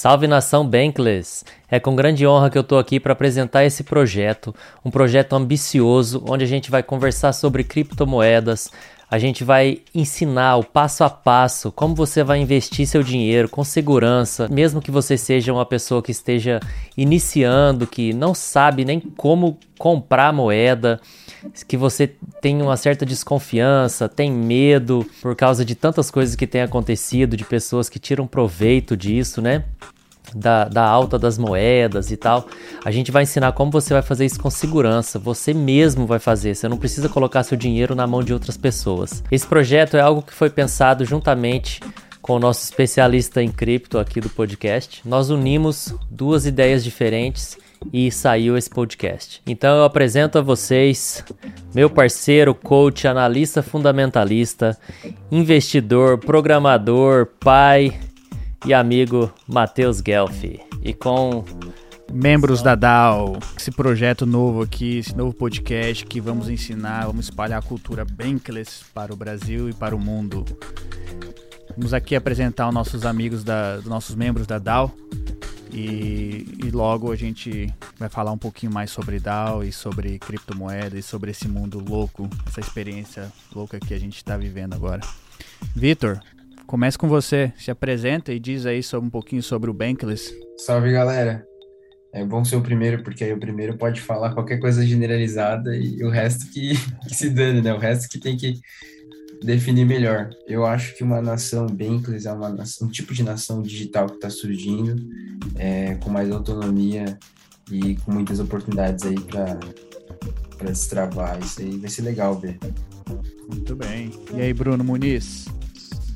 Salve nação Bankless! É com grande honra que eu estou aqui para apresentar esse projeto, um projeto ambicioso onde a gente vai conversar sobre criptomoedas, a gente vai ensinar o passo a passo como você vai investir seu dinheiro com segurança, mesmo que você seja uma pessoa que esteja iniciando, que não sabe nem como comprar moeda, que você tem uma certa desconfiança, tem medo por causa de tantas coisas que têm acontecido, de pessoas que tiram proveito disso, né? Da, da alta das moedas e tal. A gente vai ensinar como você vai fazer isso com segurança. Você mesmo vai fazer. Você não precisa colocar seu dinheiro na mão de outras pessoas. Esse projeto é algo que foi pensado juntamente com o nosso especialista em cripto aqui do podcast. Nós unimos duas ideias diferentes e saiu esse podcast. Então eu apresento a vocês meu parceiro, coach, analista fundamentalista, investidor, programador, pai e amigo Matheus Guelfi. E com membros da DAO, esse projeto novo aqui, esse novo podcast que vamos ensinar, vamos espalhar a cultura Bankless para o Brasil e para o mundo. Vamos aqui apresentar os nossos amigos, da, os nossos membros da DAO e, e, logo a gente vai falar um pouquinho mais sobre DAO e sobre criptomoedas e sobre esse mundo louco, essa experiência louca que a gente está vivendo agora. Vitor, Comece com você, se apresenta e diz aí sobre, um pouquinho sobre o Bankless. Salve, galera. É bom ser o primeiro, porque aí o primeiro pode falar qualquer coisa generalizada e o resto que, que se dane, né? O resto que tem que definir melhor. Eu acho que uma nação Bankless é uma nação, um tipo de nação digital que está surgindo, é, com mais autonomia e com muitas oportunidades aí para destravar. Isso aí vai ser legal ver. Muito bem. E aí, Bruno Muniz?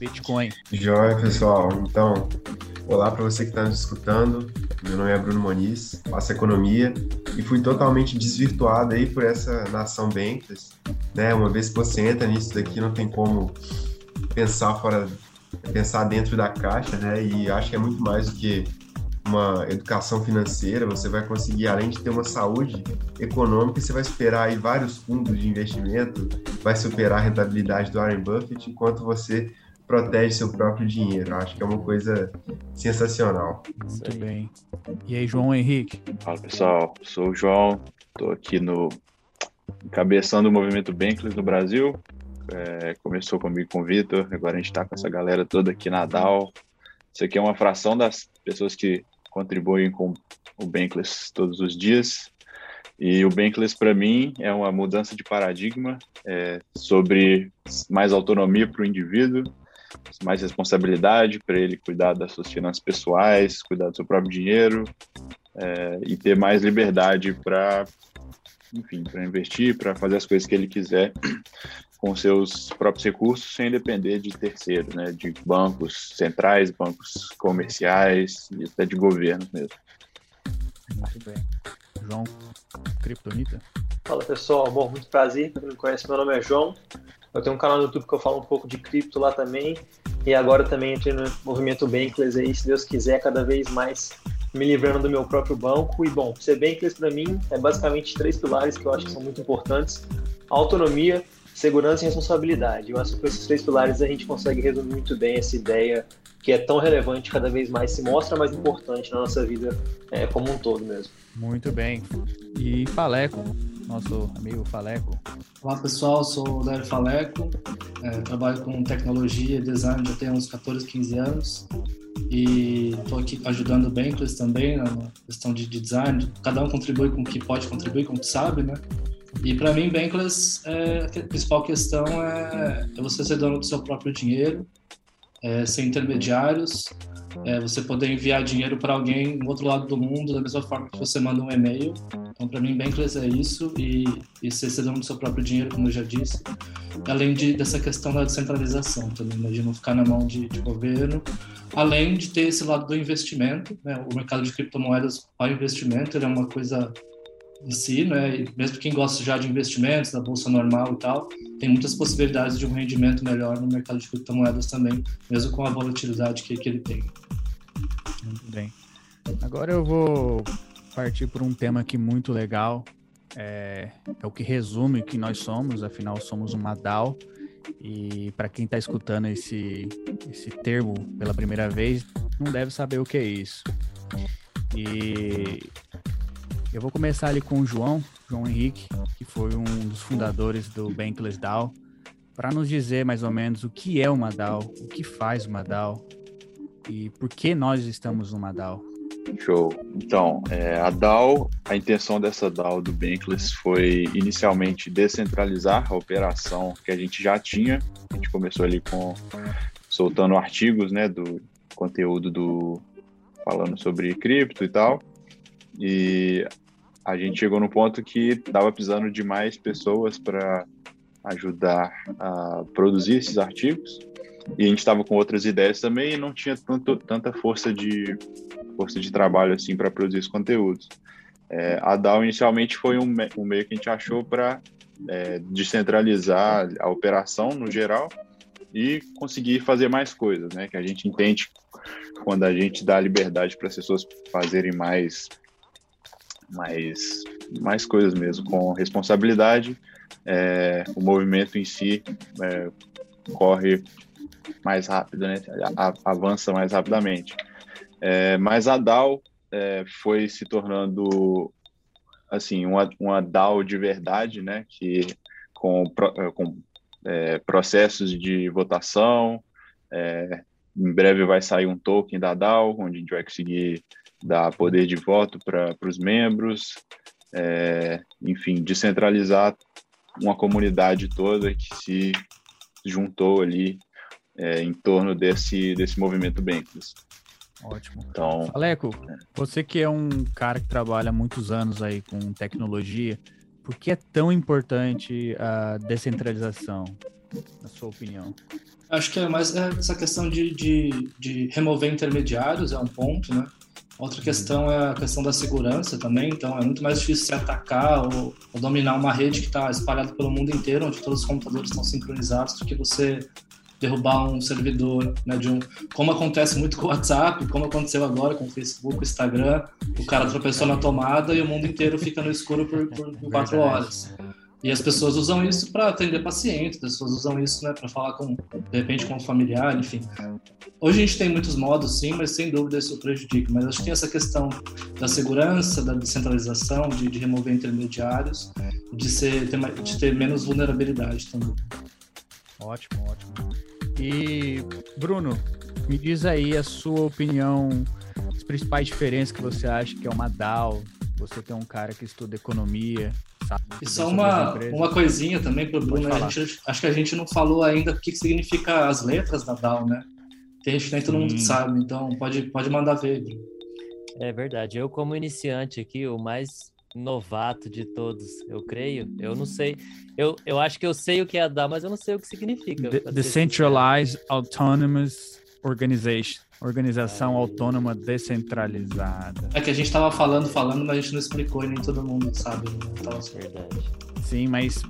Bitcoin. Joia, pessoal. Então, olá para você que está nos escutando. Meu nome é Bruno Moniz, faço economia e fui totalmente desvirtuado aí por essa nação Bankless. Né? Uma vez que você entra nisso daqui, não tem como pensar fora, pensar dentro da caixa, né? E acho que é muito mais do que uma educação financeira, você vai conseguir, além de ter uma saúde econômica, você vai esperar aí vários fundos de investimento, vai superar a rentabilidade do Warren Buffett, enquanto você protege seu próprio dinheiro. Acho que é uma coisa sensacional. Muito bem. E aí, João Henrique? Fala pessoal, sou o João, estou aqui no encabeçando o movimento Bankless no Brasil. É, começou comigo com o Vitor, agora a gente está com essa galera toda aqui na DAO. Isso aqui é uma fração das pessoas que contribuem com o Bankless todos os dias. E o Bankless, para mim, é uma mudança de paradigma é, sobre mais autonomia para o indivíduo, mais responsabilidade para ele cuidar das suas finanças pessoais, cuidar do seu próprio dinheiro é, e ter mais liberdade para, enfim, para investir, para fazer as coisas que ele quiser com seus próprios recursos, sem depender de terceiros, né, de bancos centrais, bancos comerciais e até de governos mesmo. Muito bem. João, Kryptonita. Fala pessoal, bom, muito prazer. Para quem não conhece, meu nome é João. Eu tenho um canal no YouTube que eu falo um pouco de cripto lá também. E agora também entrei no movimento Bankless aí, se Deus quiser, cada vez mais me livrando do meu próprio banco. E bom, ser Bankless para mim é basicamente três pilares que eu acho que são muito importantes: autonomia, segurança e responsabilidade. Eu acho que com esses três pilares a gente consegue resumir muito bem essa ideia que é tão relevante, cada vez mais se mostra mais importante na nossa vida é, como um todo mesmo. Muito bem. E Faleco, nosso amigo Faleco. Olá pessoal, sou o Léo Faleco, é, trabalho com tecnologia e design já tem uns 14, 15 anos e estou aqui ajudando o Bankless também na questão de design. Cada um contribui com o que pode contribuir, com o que sabe, né? E para mim, Bankless, é, a principal questão é, é você ser dono do seu próprio dinheiro, é, sem intermediários, é, você poder enviar dinheiro para alguém no outro lado do mundo da mesma forma que você manda um e-mail. Então, para mim, Bankless é isso e, e ser dono do seu próprio dinheiro, como eu já disse. Além de, dessa questão da descentralização também, né, de não ficar na mão de, de governo. Além de ter esse lado do investimento, né, o mercado de criptomoedas para investimento ele é uma coisa em si, né? E mesmo quem gosta já de investimentos, da bolsa normal e tal, tem muitas possibilidades de um rendimento melhor no mercado de criptomoedas também, mesmo com a volatilidade que, que ele tem. Muito bem. Agora eu vou partir por um tema aqui muito legal. É, é o que resume o que nós somos, afinal somos uma DAO. E para quem está escutando esse, esse termo pela primeira vez, não deve saber o que é isso. E eu vou começar ali com o João, João Henrique, que foi um dos fundadores do Bankless DAO, para nos dizer mais ou menos o que é uma DAO, o que faz uma DAO e por que nós estamos numa DAO. Show. Então, é, a DAO, a intenção dessa DAO do Bankless foi inicialmente descentralizar a operação que a gente já tinha. A gente começou ali com soltando artigos, né, do conteúdo do falando sobre cripto e tal. E a gente chegou no ponto que estava precisando de mais pessoas para ajudar a produzir esses artigos. E a gente estava com outras ideias também e não tinha tanto, tanta força de força de trabalho assim para produzir esses conteúdos. É, a DAO inicialmente foi um, um, meio que a gente achou para é, descentralizar a operação no geral e conseguir fazer mais coisas, né? Que a gente entende quando a gente dá liberdade para as pessoas fazerem mais, mais, mais coisas mesmo, com responsabilidade, é, o movimento em si é, corre mais rápido, né? avança mais rapidamente. É, mas a DAO é, foi se tornando assim uma, uma DAO de verdade, né? Que com, com é, processos de votação, é, em breve vai sair um token da DAO, onde a gente vai conseguir dar poder de voto para os membros, é, enfim, descentralizar uma comunidade toda que se juntou ali é, em torno desse, desse movimento Bankless. Ótimo. Então, Aleco, você que é um cara que trabalha há muitos anos aí com tecnologia, por que é tão importante a descentralização, na sua opinião? Acho que é mais essa questão de, de, de remover intermediários, é um ponto, né? Outra uhum. questão é a questão da segurança também, então é muito mais difícil se atacar ou, ou dominar uma rede que está espalhada pelo mundo inteiro, onde todos os computadores estão sincronizados, do que você derrubar um servidor, né, de um, como acontece muito com o WhatsApp, como aconteceu agora com o Facebook, o Instagram, o cara tropeçou na tomada e o mundo inteiro fica no escuro por, por, por quatro horas. E as pessoas usam isso para atender pacientes, as pessoas usam isso né, para falar com, de repente, com um familiar, enfim. Hoje a gente tem muitos modos, sim, mas sem dúvida isso prejudica. Mas acho que essa questão da segurança, da descentralização, de, de remover intermediários, de, ser, de ter menos vulnerabilidade também. Ótimo, ótimo. E, Bruno, me diz aí a sua opinião, as principais diferenças que você acha que é uma DAO. Você tem um cara que estuda economia, sabe? E só uma, uma coisinha também para o Bruno. Né? Gente, acho que a gente não falou ainda o que, que significa as letras da DAO, né? Tem gente que nem todo mundo sabe, então pode, pode mandar ver. Bruno. É verdade. Eu, como iniciante aqui, o mais novato de todos, eu creio. Eu não sei. Eu, eu acho que eu sei o que é a DAO, mas eu não sei o que significa. Decentralized Autonomous Organization. Organização autônoma descentralizada. É que a gente estava falando, falando, mas a gente não explicou e nem todo mundo sabe. Então, assim. Verdade. Sim, mas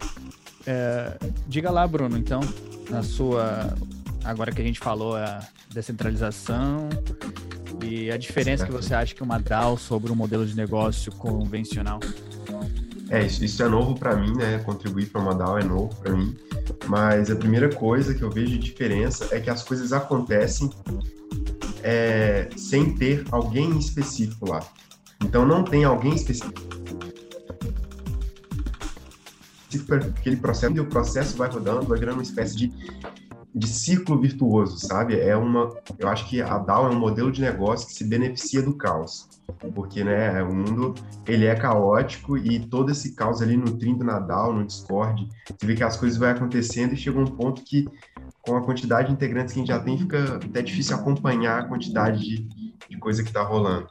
é, diga lá, Bruno, então, na sua. Agora que a gente falou a descentralização, e a diferença que você acha que uma DAO sobre um modelo de negócio convencional? É, isso, é novo para mim, né? Contribuir para uma DAO é novo para mim. Mas a primeira coisa que eu vejo de diferença é que as coisas acontecem é, sem ter alguém específico lá. Então não tem alguém específico para aquele processo, e o processo vai rodando, vai virando uma espécie de de ciclo virtuoso, sabe? É uma, eu acho que a DAO é um modelo de negócio que se beneficia do caos, porque, né, o mundo ele é caótico e todo esse caos ali nutrindo na DAO, no Discord, você vê que as coisas vão acontecendo e chega um ponto que com a quantidade de integrantes que a gente já tem, fica até difícil acompanhar a quantidade de, de coisa que está rolando.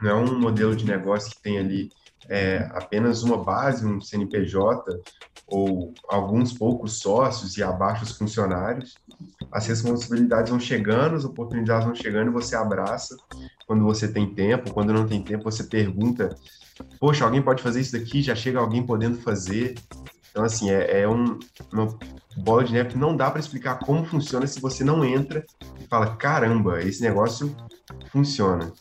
Não é um modelo de negócio que tem ali é, apenas uma base, um CNPJ, ou alguns poucos sócios e abaixo os funcionários, as responsabilidades vão chegando, as oportunidades vão chegando e você abraça quando você tem tempo, quando não tem tempo você pergunta, poxa, alguém pode fazer isso daqui? Já chega alguém podendo fazer. Então, assim, é, é um, uma bola de neve que não dá para explicar como funciona se você não entra e fala, caramba, esse negócio funciona.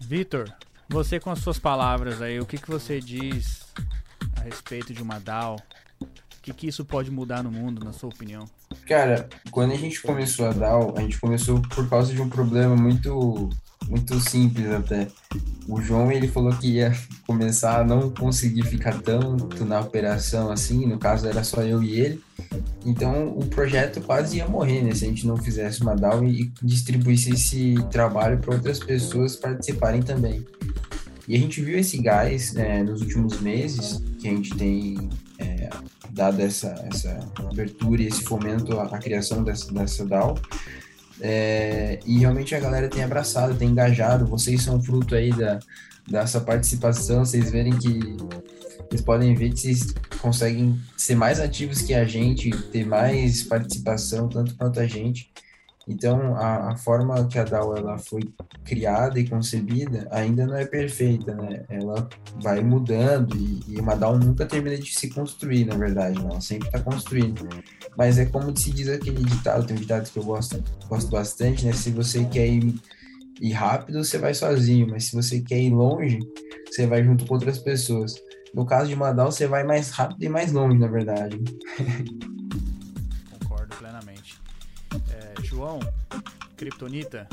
Vitor, você com as suas palavras aí, o que, que você diz a respeito de uma DAO? O que, que isso pode mudar no mundo, na sua opinião? Cara, quando a gente começou a DAO, a gente começou por causa de um problema muito muito simples até. O João ele falou que ia começar a não conseguir ficar tanto na operação assim, no caso era só eu e ele. Então o projeto quase ia morrer, né, se a gente não fizesse uma DAO e distribuísse esse trabalho para outras pessoas participarem também. E a gente viu esse gás né, nos últimos meses, que a gente tem é, dado essa, essa abertura e esse fomento à, à criação dessa, dessa DAO. É, e realmente a galera tem abraçado, tem engajado. Vocês são fruto aí da, dessa participação. Vocês verem que vocês podem ver que vocês conseguem ser mais ativos que a gente, ter mais participação, tanto quanto a gente. Então, a, a, forma que a DAO ela foi criada e concebida ainda não é perfeita, né? Ela vai mudando e, e uma DAO nunca termina de se construir, na verdade, né? ela sempre está construindo. Mas é como se diz aquele ditado, tem um ditado que eu gosto, gosto bastante, né? Se você quer ir, ir rápido, você vai sozinho, mas se você quer ir longe, você vai junto com outras pessoas. No caso de uma DAO, você vai mais rápido e mais longe, na verdade. João, Kryptonita,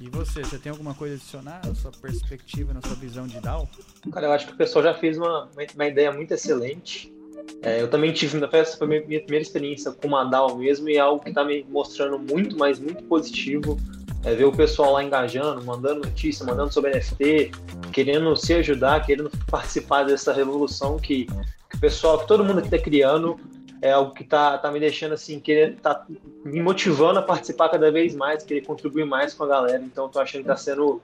e você, você tem alguma coisa a adicionar na sua perspectiva, na sua visão de DAO? Cara, eu acho que o pessoal já fez uma, uma ideia muito excelente. É, eu também tive, na festa, foi a minha primeira experiência com uma DAO mesmo, e é algo que está me mostrando muito, mas muito positivo. É, ver o pessoal lá engajando, mandando notícia, mandando sobre NFT, querendo se ajudar, querendo participar dessa revolução que, que o pessoal, que todo mundo aqui está criando é algo que tá, tá me deixando assim, querer, tá me motivando a participar cada vez mais, querer contribuir mais com a galera. Então, tô achando que tá sendo.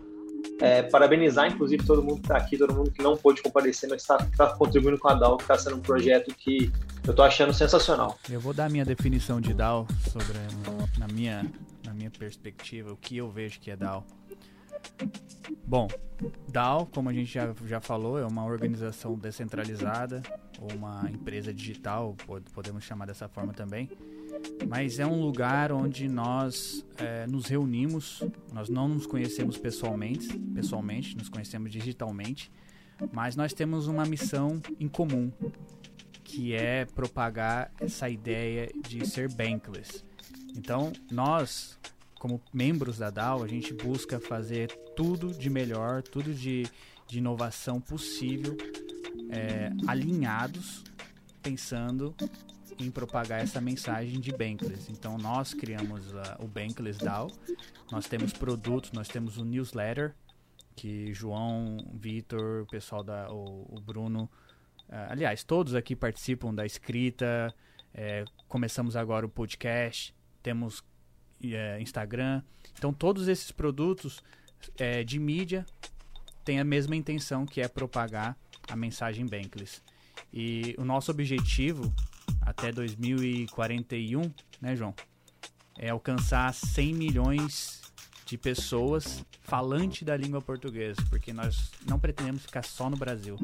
É, parabenizar, inclusive, todo mundo que tá aqui, todo mundo que não pôde comparecer, mas está tá contribuindo com a DAO, que tá sendo um projeto que eu tô achando sensacional. Eu vou dar a minha definição de DAO sobre, na minha, na minha perspectiva, o que eu vejo que é DAO. Bom, DAO, como a gente já, já falou, é uma organização descentralizada ou uma empresa digital, podemos chamar dessa forma também. Mas é um lugar onde nós é, nos reunimos. Nós não nos conhecemos pessoalmente, pessoalmente, nos conhecemos digitalmente, mas nós temos uma missão em comum, que é propagar essa ideia de ser bankless. Então, nós como membros da DAO, a gente busca fazer tudo de melhor, tudo de, de inovação possível, é, alinhados, pensando em propagar essa mensagem de Bankless. Então, nós criamos uh, o Bankless DAO, nós temos produtos, nós temos o newsletter, que João, Vitor, o pessoal da o, o Bruno, uh, aliás, todos aqui participam da escrita. É, começamos agora o podcast, temos é, Instagram. Então, todos esses produtos é, de mídia têm a mesma intenção, que é propagar a mensagem Bankless. E o nosso objetivo até 2041, né, João? É alcançar 100 milhões de pessoas falantes da língua portuguesa, porque nós não pretendemos ficar só no Brasil,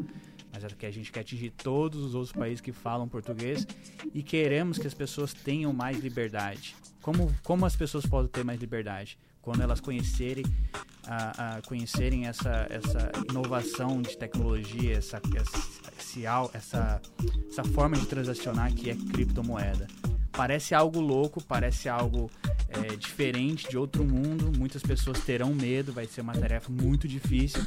mas é que a gente quer atingir todos os outros países que falam português e queremos que as pessoas tenham mais liberdade. Como, como as pessoas podem ter mais liberdade? Quando elas conhecerem, a, conhecerem essa, essa inovação de tecnologia, essa, essa, essa, essa forma de transacionar que é criptomoeda. Parece algo louco, parece algo é, diferente de outro mundo. Muitas pessoas terão medo, vai ser uma tarefa muito difícil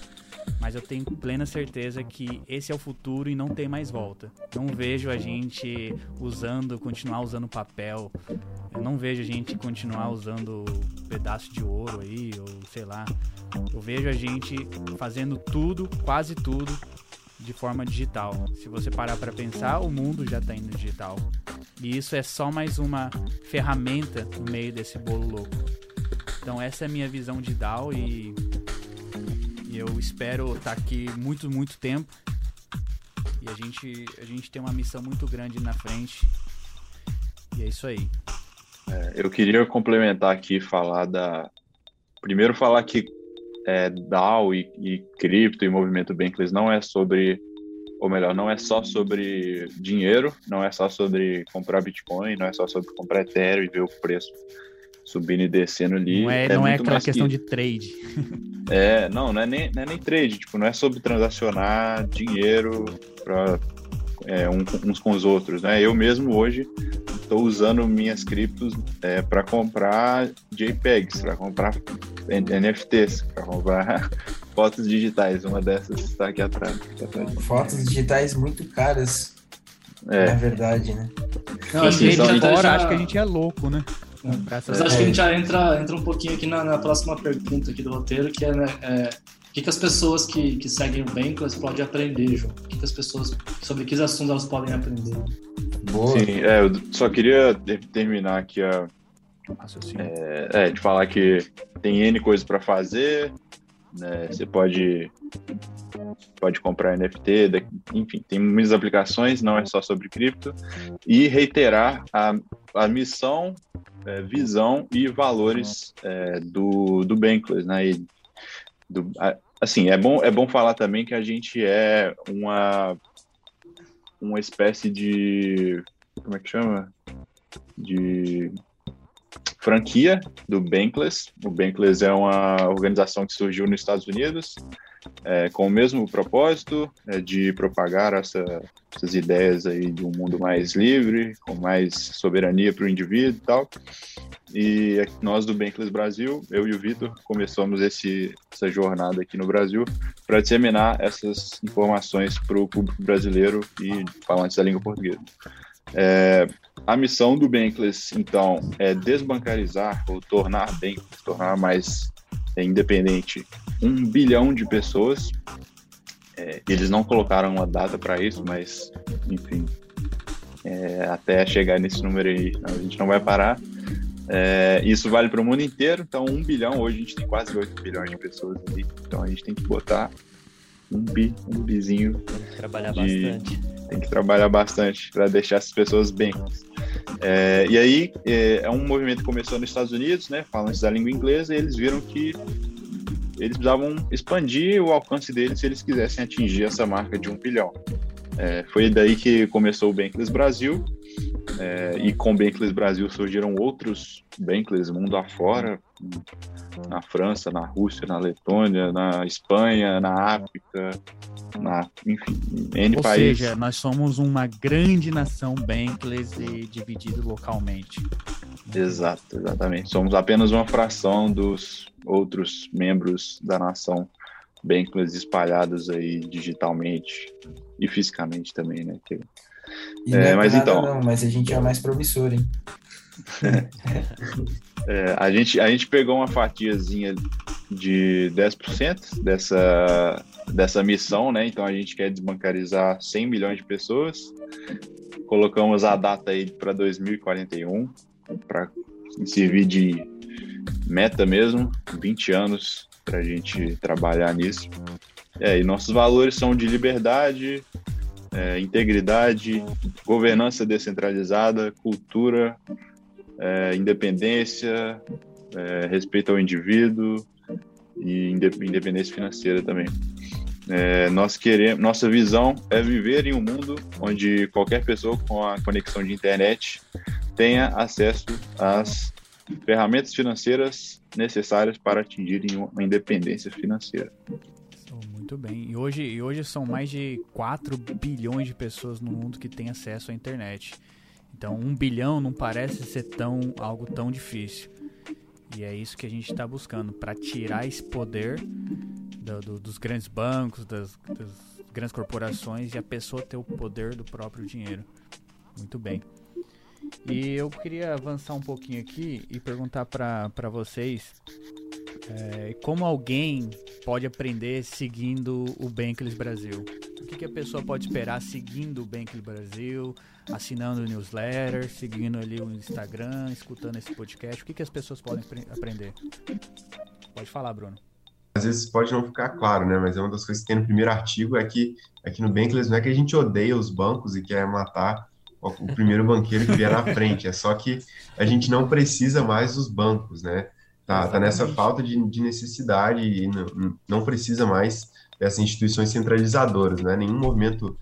mas eu tenho plena certeza que esse é o futuro e não tem mais volta. Não vejo a gente usando, continuar usando papel. Eu não vejo a gente continuar usando pedaço de ouro aí, ou sei lá. Eu vejo a gente fazendo tudo, quase tudo, de forma digital. Se você parar para pensar, o mundo já está indo digital. E isso é só mais uma ferramenta no meio desse bolo louco. Então essa é a minha visão de DAO e e eu espero estar tá aqui muito, muito tempo. E a gente, a gente tem uma missão muito grande na frente. E é isso aí. É, eu queria complementar aqui, falar da. Primeiro, falar que é, DAO e, e cripto e movimento Bankless não é sobre. Ou melhor, não é só sobre dinheiro, não é só sobre comprar Bitcoin, não é só sobre comprar Ethereum e ver o preço subindo e descendo ali. Não é, é não é aquela questão que... de trade. É, não, não é, nem, não é nem trade, tipo, não é sobre transacionar dinheiro para é, um, uns com os outros, né? Eu mesmo hoje estou usando minhas criptos é, para comprar JPEGs, para comprar NFTs, para comprar fotos digitais. Uma dessas está aqui atrás. Aqui atrás. Fotos digitais muito caras, é. na verdade, né? Não, acho que a gente agora já... acho que a gente é louco, né? Mas acho que a gente já entra, entra um pouquinho aqui na, na próxima pergunta aqui do roteiro, que é, né, é o que, que as pessoas que, que seguem o Bankless podem aprender, João? O que, que as pessoas, sobre que assuntos elas podem aprender? Boa. Sim, é, eu só queria terminar aqui a, é, é, de falar que tem N coisas para fazer, né? Você pode pode comprar NFT, enfim, tem muitas aplicações, não é só sobre cripto, e reiterar a, a missão, é, visão e valores é, do, do Bankless, né? E do, assim, é bom, é bom falar também que a gente é uma, uma espécie de. Como é que chama? De franquia do Bankless. O Bankless é uma organização que surgiu nos Estados Unidos é, com o mesmo propósito é, de propagar essa, essas ideias aí de um mundo mais livre, com mais soberania para o indivíduo e tal. E nós do Bankless Brasil, eu e o Vitor, começamos esse, essa jornada aqui no Brasil para disseminar essas informações para o público brasileiro e falantes da língua portuguesa. É, a missão do Bankless, então, é desbancarizar ou tornar Bankless, tornar mais é, independente um bilhão de pessoas. É, eles não colocaram uma data para isso, mas, enfim, é, até chegar nesse número aí, a gente não vai parar. É, isso vale para o mundo inteiro, então um bilhão, hoje a gente tem quase 8 bilhões de pessoas ali, então a gente tem que botar um bi, um bizinho. Trabalhar de, bastante. Tem que trabalhar bastante para deixar essas pessoas bem. É, e aí é, é, um movimento que começou nos Estados Unidos, né, falantes da língua inglesa, e eles viram que eles precisavam expandir o alcance deles se eles quisessem atingir essa marca de um bilhão. É, foi daí que começou o Bankless Brasil, é, e com Bankless Brasil surgiram outros Bankless mundo afora, na França, na Rússia, na Letônia, na Espanha, na África, na, enfim, N Ou países. seja, nós somos uma grande nação Bankless e dividido localmente. Exato, exatamente. Somos apenas uma fração dos outros membros da nação Bankless espalhados aí digitalmente e fisicamente também, né? Que, e é, é mas então, não, mas a gente é mais promissor, hein? é, a, gente, a gente pegou uma fatiazinha de 10% dessa, dessa missão, né? Então a gente quer desbancarizar 100 milhões de pessoas. Colocamos a data aí para 2041 para servir de meta mesmo, 20 anos para a gente trabalhar nisso. É, e nossos valores são de liberdade, é, integridade, governança descentralizada, cultura, é, independência, é, respeito ao indivíduo e independência financeira também. É, nós queremos, nossa visão é viver em um mundo onde qualquer pessoa com a conexão de internet tenha acesso às ferramentas financeiras necessárias para atingirem uma independência financeira. Muito bem. E hoje, e hoje são mais de 4 bilhões de pessoas no mundo que têm acesso à internet. Então, um bilhão não parece ser tão algo tão difícil. E é isso que a gente está buscando para tirar esse poder do, do, dos grandes bancos, das, das grandes corporações e a pessoa ter o poder do próprio dinheiro. Muito bem. E eu queria avançar um pouquinho aqui e perguntar para vocês é, como alguém pode aprender seguindo o Bankless Brasil. O que, que, a pessoa pode esperar seguindo o Bankless Brasil, assinando o newsletter, seguindo ali o Instagram, escutando esse podcast? O que, que as pessoas podem aprender? Pode falar, Bruno. Às vezes pode não ficar claro, né? Mas é uma das coisas que tem no primeiro artigo é que aqui no Bankless não é que a gente odeia os bancos e quer matar o primeiro banqueiro que vier na frente. É só que a gente não precisa mais dos bancos, né? Tá, tá nessa falta de, de necessidade e não, não precisa mais dessas instituições centralizadoras, né? Nenhum movimento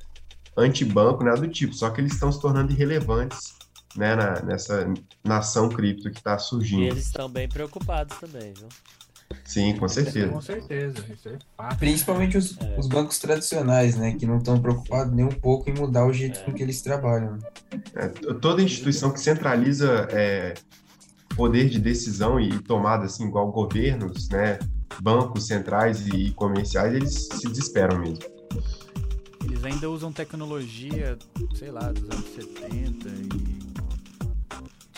anti-banco, nada do tipo. Só que eles estão se tornando irrelevantes né, na, nessa nação cripto que está surgindo. E eles estão bem preocupados também, viu? Sim, com certeza. Com certeza. É. Principalmente os, É. os bancos tradicionais, né? Que não estão preocupados nem um pouco em mudar o jeito É. com que eles trabalham. É, toda instituição que centraliza é, poder de decisão e tomada, assim, igual governos, né, bancos centrais e comerciais, eles se desesperam mesmo. Eles ainda usam tecnologia, sei lá, dos anos 70 e.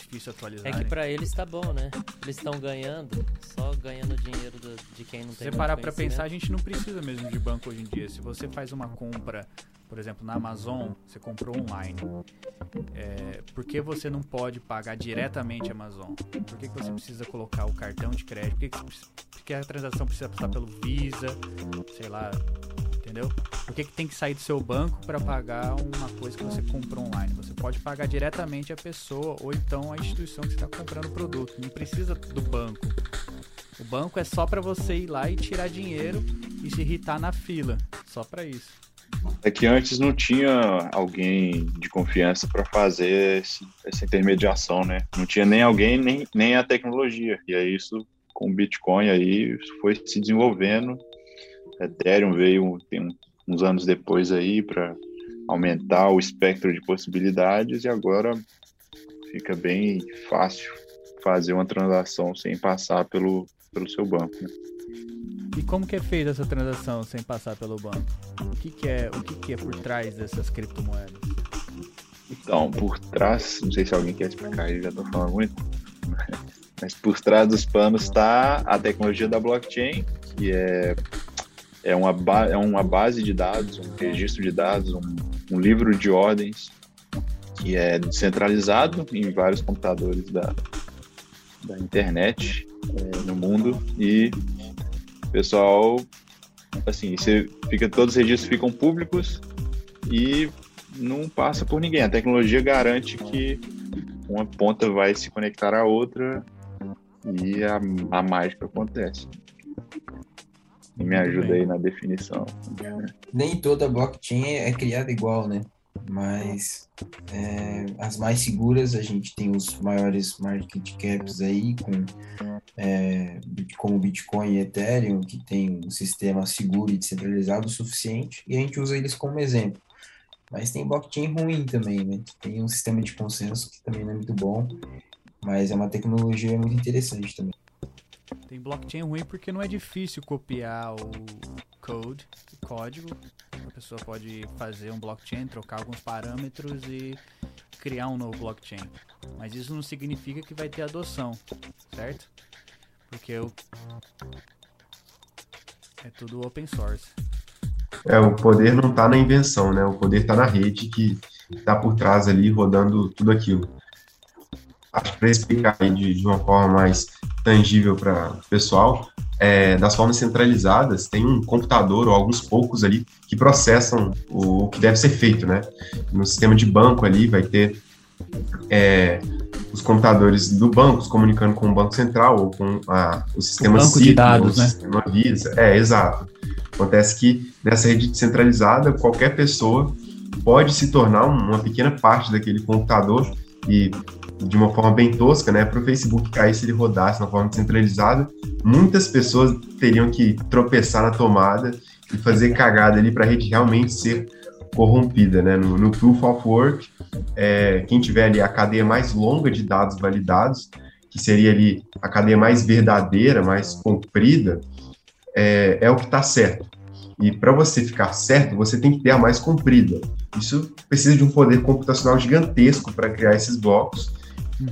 Difícil atualizar. É que né? pra eles tá bom, né? Eles estão ganhando, só ganhando dinheiro do- de quem não Se tem você muito parar pra conhecimento. pensar, a gente não precisa mesmo de banco hoje em dia. Se você faz uma compra, por exemplo, na Amazon, você comprou online. É, por que você não pode pagar diretamente a Amazon? Por que, que você precisa colocar o cartão de crédito? Por que, que, por que a transação precisa passar pelo Visa? Sei lá, entendeu? Por que, que tem que sair do seu banco para pagar uma coisa que você comprou online? Você pode pagar diretamente a pessoa ou então a instituição que está comprando o produto. Não precisa do banco. O banco é só para você ir lá e tirar dinheiro e se irritar na fila. Só para isso. É que antes não tinha alguém de confiança para fazer esse- essa intermediação, né? Não tinha nem alguém, nem, nem a tecnologia. E aí isso, com o Bitcoin aí, foi se desenvolvendo. Ethereum veio tem uns anos depois aí para aumentar o espectro de possibilidades e agora fica bem fácil fazer uma transação sem passar pelo, pelo seu banco. né? E como que é feita essa transação sem passar pelo banco? O que, que é o que, que é por trás dessas criptomoedas? Então, por trás, não sei se alguém quer explicar, eu já estou falando muito, mas por trás dos panos está a tecnologia da blockchain, que é, é, uma, é uma base de dados, um registro de dados, um, um livro de ordens, que é descentralizado em vários computadores da, da internet é, no mundo, e o pessoal, assim, você fica, todos os registros ficam públicos e não passa por ninguém. A tecnologia garante que uma ponta vai se conectar à outra e a, a mágica acontece. E me ajuda aí na definição. Nem toda blockchain é, é criada igual, né? Mas é, as mais seguras, a gente tem os maiores market caps aí, com, é, como Bitcoin e Ethereum, que tem um sistema seguro e descentralizado o suficiente, e a gente usa eles como exemplo. Mas tem blockchain ruim também, né? Tem um sistema de consenso que também não é muito bom, mas é uma tecnologia muito interessante também. Tem blockchain ruim porque não é difícil copiar o code, o código. A pessoa pode fazer um blockchain, trocar alguns parâmetros e criar um novo blockchain. Mas isso não significa que vai ter adoção, certo? Porque o... é tudo open source. É, o poder não está na invenção, né? O poder está na rede que está por trás ali, rodando tudo aquilo. Acho para explicar aí de, de uma forma mais tangível para o pessoal, é, das formas centralizadas, tem um computador ou alguns poucos ali que processam o, o que deve ser feito, né? No sistema de banco ali vai ter é, os computadores do banco se comunicando com o banco central ou com a, o sistema banco de CIP, dados, o né? sistema Visa. É, exato. Acontece que nessa rede descentralizada, qualquer pessoa pode se tornar um, uma pequena parte daquele computador e de uma forma bem tosca, né, para o Facebook cair se ele rodasse na forma descentralizada, muitas pessoas teriam que tropeçar na tomada e fazer cagada ali para a rede realmente ser corrompida, né? No, no Proof of Work, é, quem tiver ali a cadeia mais longa de dados validados, que seria ali a cadeia mais verdadeira, mais comprida, é, é o que está certo. E para você ficar certo, você tem que ter a mais comprida. Isso precisa de um poder computacional gigantesco para criar esses blocos,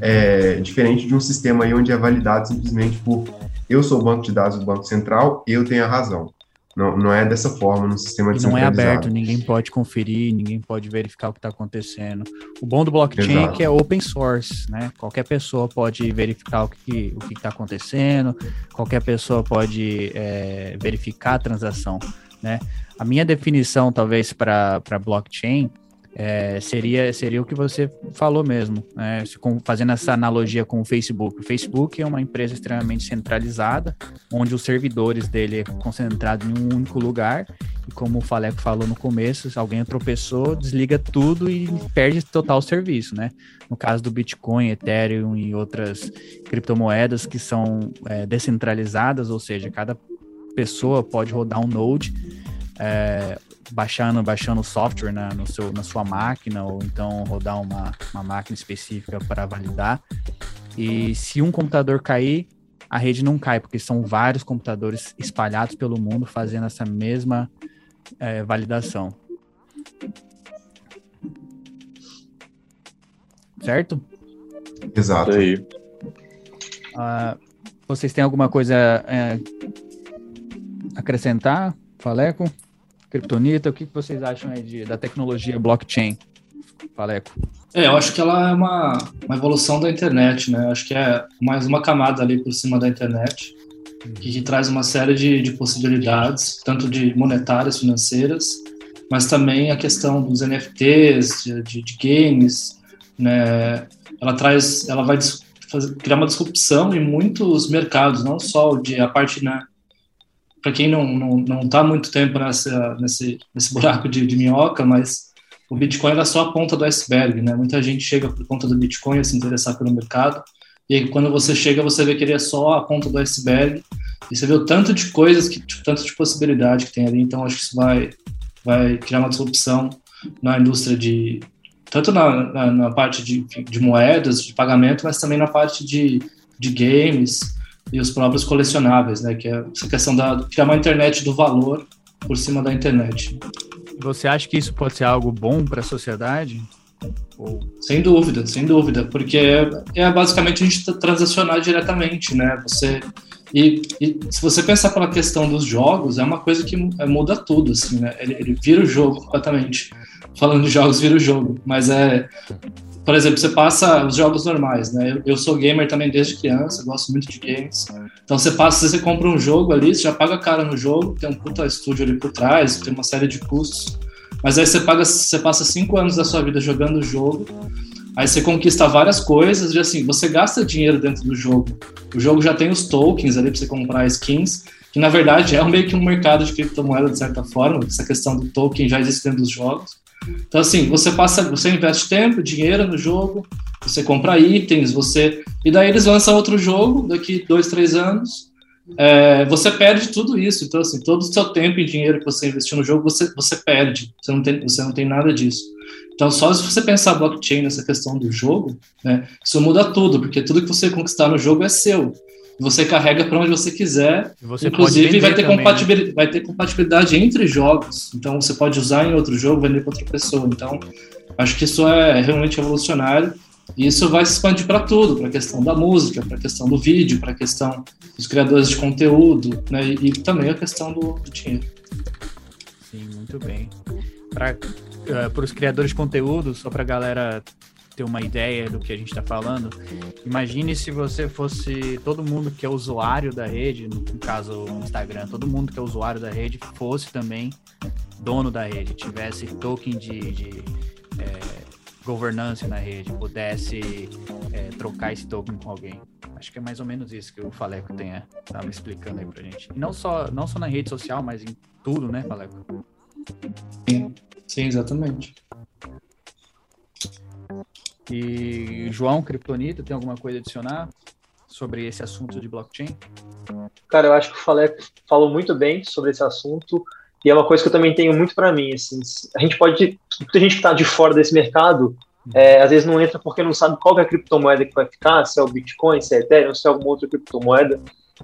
é, diferente de um sistema aí onde é validado simplesmente por eu sou o banco de dados do Banco Central, eu tenho a razão. Não, não é dessa forma no sistema E não é aberto, ninguém pode conferir, ninguém pode verificar o que está acontecendo. O bom do blockchain é Exato. que é open source, né? Qualquer pessoa pode verificar o que o está acontecendo, qualquer pessoa pode é, verificar a transação, né? A minha definição, talvez, para blockchain é, seria, seria o que você falou mesmo, né? Fazendo essa analogia com o Facebook. O Facebook é uma empresa extremamente centralizada, onde os servidores dele é concentrado em um único lugar E como o Faleco falou no começo, se alguém tropeçou, desliga tudo e perde total serviço, né? No caso do Bitcoin, Ethereum e outras criptomoedas que são é, descentralizadas, ou seja, cada pessoa pode rodar um node é, baixando baixando software na, no seu, na sua máquina ou então rodar uma, uma máquina específica para validar. E se um computador cair, a rede não cai, porque são vários computadores espalhados pelo mundo fazendo essa mesma é, validação. Certo? Exato. Isso aí. Uh, vocês têm alguma coisa é, acrescentar, Faleco? Kryptonita, o que vocês acham aí de, da tecnologia blockchain? Faleco. É, eu acho que ela é uma, uma evolução da internet, né? Eu acho que é mais uma camada ali por cima da internet, que, que traz uma série de, de possibilidades, tanto de monetárias, financeiras, mas também a questão dos NFTs, de, de, de games, né? Ela traz, ela vai fazer, criar uma disrupção em muitos mercados, não só de a parte, né? Para quem não não não está muito tempo nessa nesse nesse buraco de, de minhoca, mas o Bitcoin era só a ponta do iceberg, né? Muita gente chega por conta do Bitcoin a se interessar pelo mercado, e aí, quando você chega, você vê que ele é só a ponta do iceberg, e você vê o tanto de coisas, que, tipo, tanto de possibilidade que tem ali, então acho que isso vai, vai criar uma disrupção na indústria de, tanto na, na, na parte de, de, moedas, de pagamento, mas também na parte de, de games e os próprios colecionáveis, né? Que é essa questão da criar uma internet do valor por cima da internet. Você acha que isso pode ser algo bom para a sociedade? Ou... Sem dúvida, sem dúvida, porque é, é basicamente a gente transacionar diretamente, né? Você e, e, se você pensar pela questão dos jogos, é uma coisa que muda tudo, assim, né? Ele, ele vira o jogo completamente. Falando de jogos, vira o jogo. Mas é, por exemplo, você passa os jogos normais, né? Eu, sou gamer também desde criança, gosto muito de games. Então você passa, você compra um jogo ali, você já paga cara no jogo, tem um puta estúdio ali por trás, tem uma série de custos. Mas aí você paga, você passa cinco anos da sua vida jogando o jogo, aí você conquista várias coisas, e assim, você gasta dinheiro dentro do jogo. O jogo já tem os tokens ali para você comprar skins, que na verdade é meio que um mercado de criptomoeda de certa forma, essa questão do token já existe dentro dos jogos. Então, assim, você passa, você investe tempo, dinheiro no jogo, você compra itens, você. E daí eles lançam outro jogo daqui dois, três anos. É, você perde tudo isso. Então, assim, todo o seu tempo e dinheiro que você investiu no jogo, você, você perde. Você não, tem, você não tem nada disso. Então, só se você pensar blockchain nessa questão do jogo, né, isso muda tudo, porque tudo que você conquistar no jogo é seu. Você carrega para onde você quiser. Você Inclusive, vai ter, também, compatibilidade, né? vai ter compatibilidade entre jogos. Então, você pode usar em outro jogo, vender para outra pessoa. Então, acho que isso é realmente revolucionário. E isso vai se expandir para tudo, para a questão da música, para a questão do vídeo, para a questão dos criadores de conteúdo, né? E, e também a questão do, do dinheiro. Sim, muito bem. Para uh, os criadores de conteúdo, só para a galera ter uma ideia do que a gente está falando, imagine se você fosse todo mundo que é usuário da rede, no caso o Instagram, todo mundo que é usuário da rede fosse também dono da rede, tivesse token de, de é, governança na rede, pudesse é, trocar esse token com alguém. Acho que é mais ou menos isso que o Faleco tenha tá me explicando aí pra gente. E não só, não só na rede social, mas em tudo, né, Faleco? Sim, sim exatamente. E João Kryptonita, tem alguma coisa a adicionar sobre esse assunto de blockchain? Cara, eu acho que o Falé falou muito bem sobre esse assunto e é uma coisa que eu também tenho muito para mim. Assim, a gente pode, muita gente que está de fora desse mercado, é, às vezes não entra porque não sabe qual é a criptomoeda que vai ficar, se é o Bitcoin, se é Ethereum, se é alguma outra criptomoeda.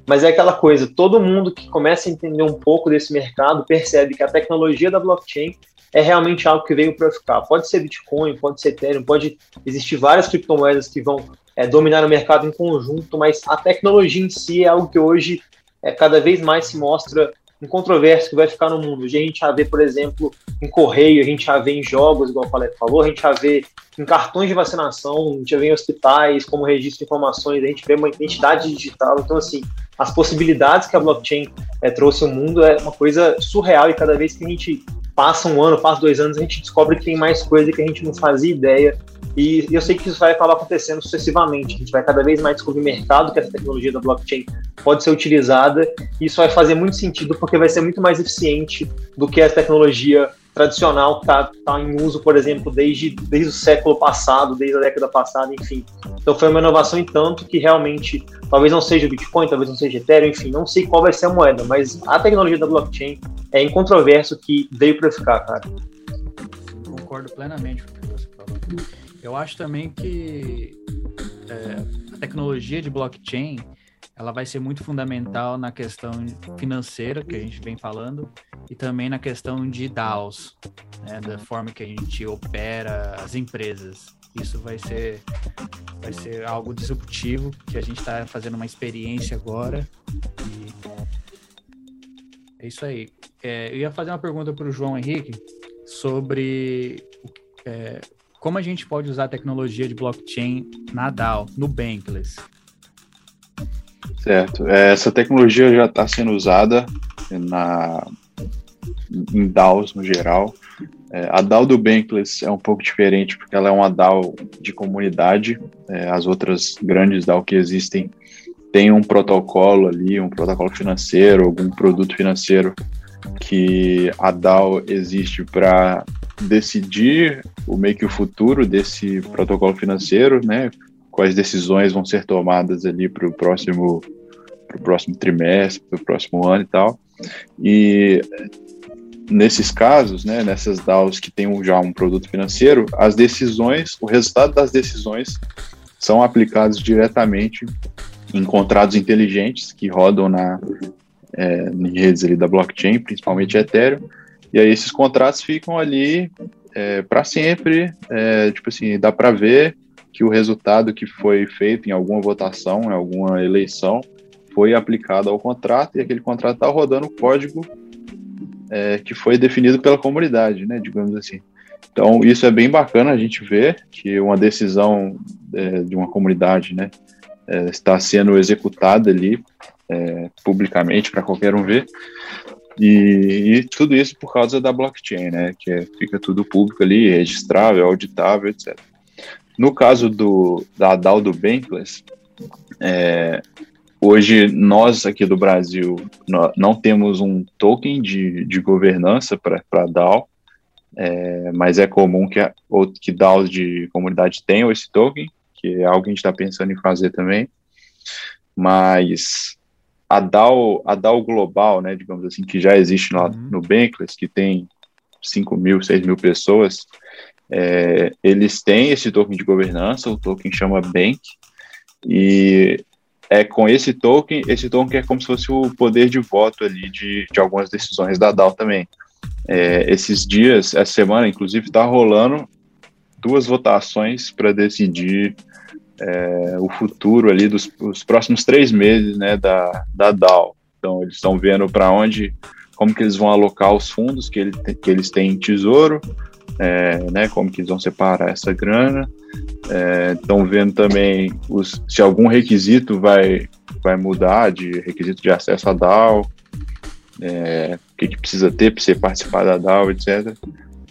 Mas é aquela coisa, todo mundo que começa a entender um pouco desse mercado percebe que a tecnologia da blockchain é realmente algo que veio para ficar. Pode ser Bitcoin, pode ser Ethereum, pode existir várias criptomoedas que vão é, dominar o mercado em conjunto, mas a tecnologia em si é algo que hoje é, cada vez mais se mostra um controverso que vai ficar no mundo. Hoje a gente já vê, por exemplo, em correio, a gente já vê em jogos, igual o Paleta falou, a gente já vê em cartões de vacinação, a gente já vê em hospitais, como registro de informações, a gente vê uma identidade digital. Então, assim, as possibilidades que a blockchain é, trouxe ao mundo é uma coisa surreal e cada vez que a gente passa um ano, passa dois anos, a gente descobre que tem mais coisa que a gente não fazia ideia. E, eu sei que isso vai acabar acontecendo sucessivamente. A gente vai cada vez mais descobrir mercado que essa tecnologia da blockchain pode ser utilizada. E isso vai fazer muito sentido porque vai ser muito mais eficiente do que a tecnologia tradicional que está tá em uso, por exemplo, desde, desde o século passado, desde a década passada, enfim. Então foi uma inovação em tanto que realmente, talvez não seja o Bitcoin, talvez não seja Ethereum, enfim, não sei qual vai ser a moeda, mas a tecnologia da blockchain é incontroverso que veio para ficar, cara. Concordo plenamente com o que você falou. Eu acho também que é, a tecnologia de blockchain ela vai ser muito fundamental na questão financeira que a gente vem falando e também na questão de DAOs, né, da forma que a gente opera as empresas. Isso vai ser, vai ser algo disruptivo que a gente está fazendo uma experiência agora. É isso aí. É, eu ia fazer uma pergunta para o João Henrique sobre é, como a gente pode usar a tecnologia de blockchain na DAO, no Bankless. Certo. É, essa tecnologia já está sendo usada na, em DAOs no geral. É, a DAO do Bankless é um pouco diferente porque ela é uma DAO de comunidade. É, as outras grandes DAO que existem têm um protocolo ali, um protocolo financeiro, algum produto financeiro que a DAO existe para decidir o meio que o futuro desse protocolo financeiro, né? Quais decisões vão ser tomadas ali para o próximo, pro próximo trimestre, para o próximo ano e tal. E nesses casos, né, nessas DAOs que têm já um produto financeiro, as decisões, o resultado das decisões são aplicados diretamente em contratos inteligentes que rodam na, é, em redes ali da blockchain, principalmente Ethereum, e aí esses contratos ficam ali é, para sempre, é, tipo assim, dá para ver que o resultado que foi feito em alguma votação, em alguma eleição, foi aplicado ao contrato e aquele contrato está rodando o código é, que foi definido pela comunidade, né, digamos assim. Então, isso é bem bacana a gente ver que uma decisão é, de uma comunidade né, é, está sendo executada ali é, publicamente para qualquer um ver. E, e, tudo isso por causa da blockchain, né, que é, fica tudo público ali, registrável, auditável, etc. No caso do, da DAO do Bankless, é, hoje nós aqui do Brasil não temos um token de, de governança para a DAO, é, mas é comum que, a, que DAOs de comunidade tenham esse token, que é algo que a gente está pensando em fazer também. Mas a DAO, a DAO global, né, digamos assim, que já existe lá uhum. no Bankless, que tem 5 mil, 6 mil pessoas, é, eles têm esse token de governança, o token chama Bank, e é com esse token, esse token é como se fosse o poder de voto ali de, de algumas decisões da DAO também. É, esses dias, essa semana, inclusive, está rolando duas votações para decidir é, o futuro ali dos os próximos três meses né, da, da DAO. Então, eles estão vendo para onde, como que eles vão alocar os fundos que, ele, que eles têm em tesouro, é, né, como que eles vão separar essa grana. Estão é, vendo também os, se algum requisito vai, vai mudar de requisito de acesso à DAO, é, o que, que precisa ter para você participar da DAO, etc.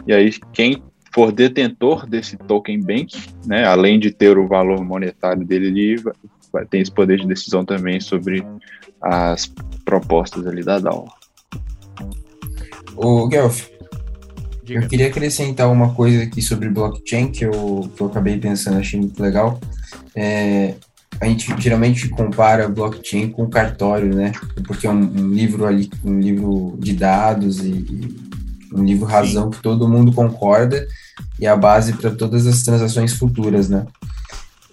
E aí, quem for detentor desse token bank, né, além de ter o valor monetário dele ali, vai, vai ter esse poder de decisão também sobre as propostas ali da DAO. O Guelph, eu queria acrescentar uma coisa aqui sobre blockchain que eu, que eu acabei pensando, achei muito legal. É, a gente geralmente compara blockchain com cartório, né? Porque é um, um livro ali, um livro de dados e, e um livro razão Sim. que todo mundo concorda e é a base para todas as transações futuras, né?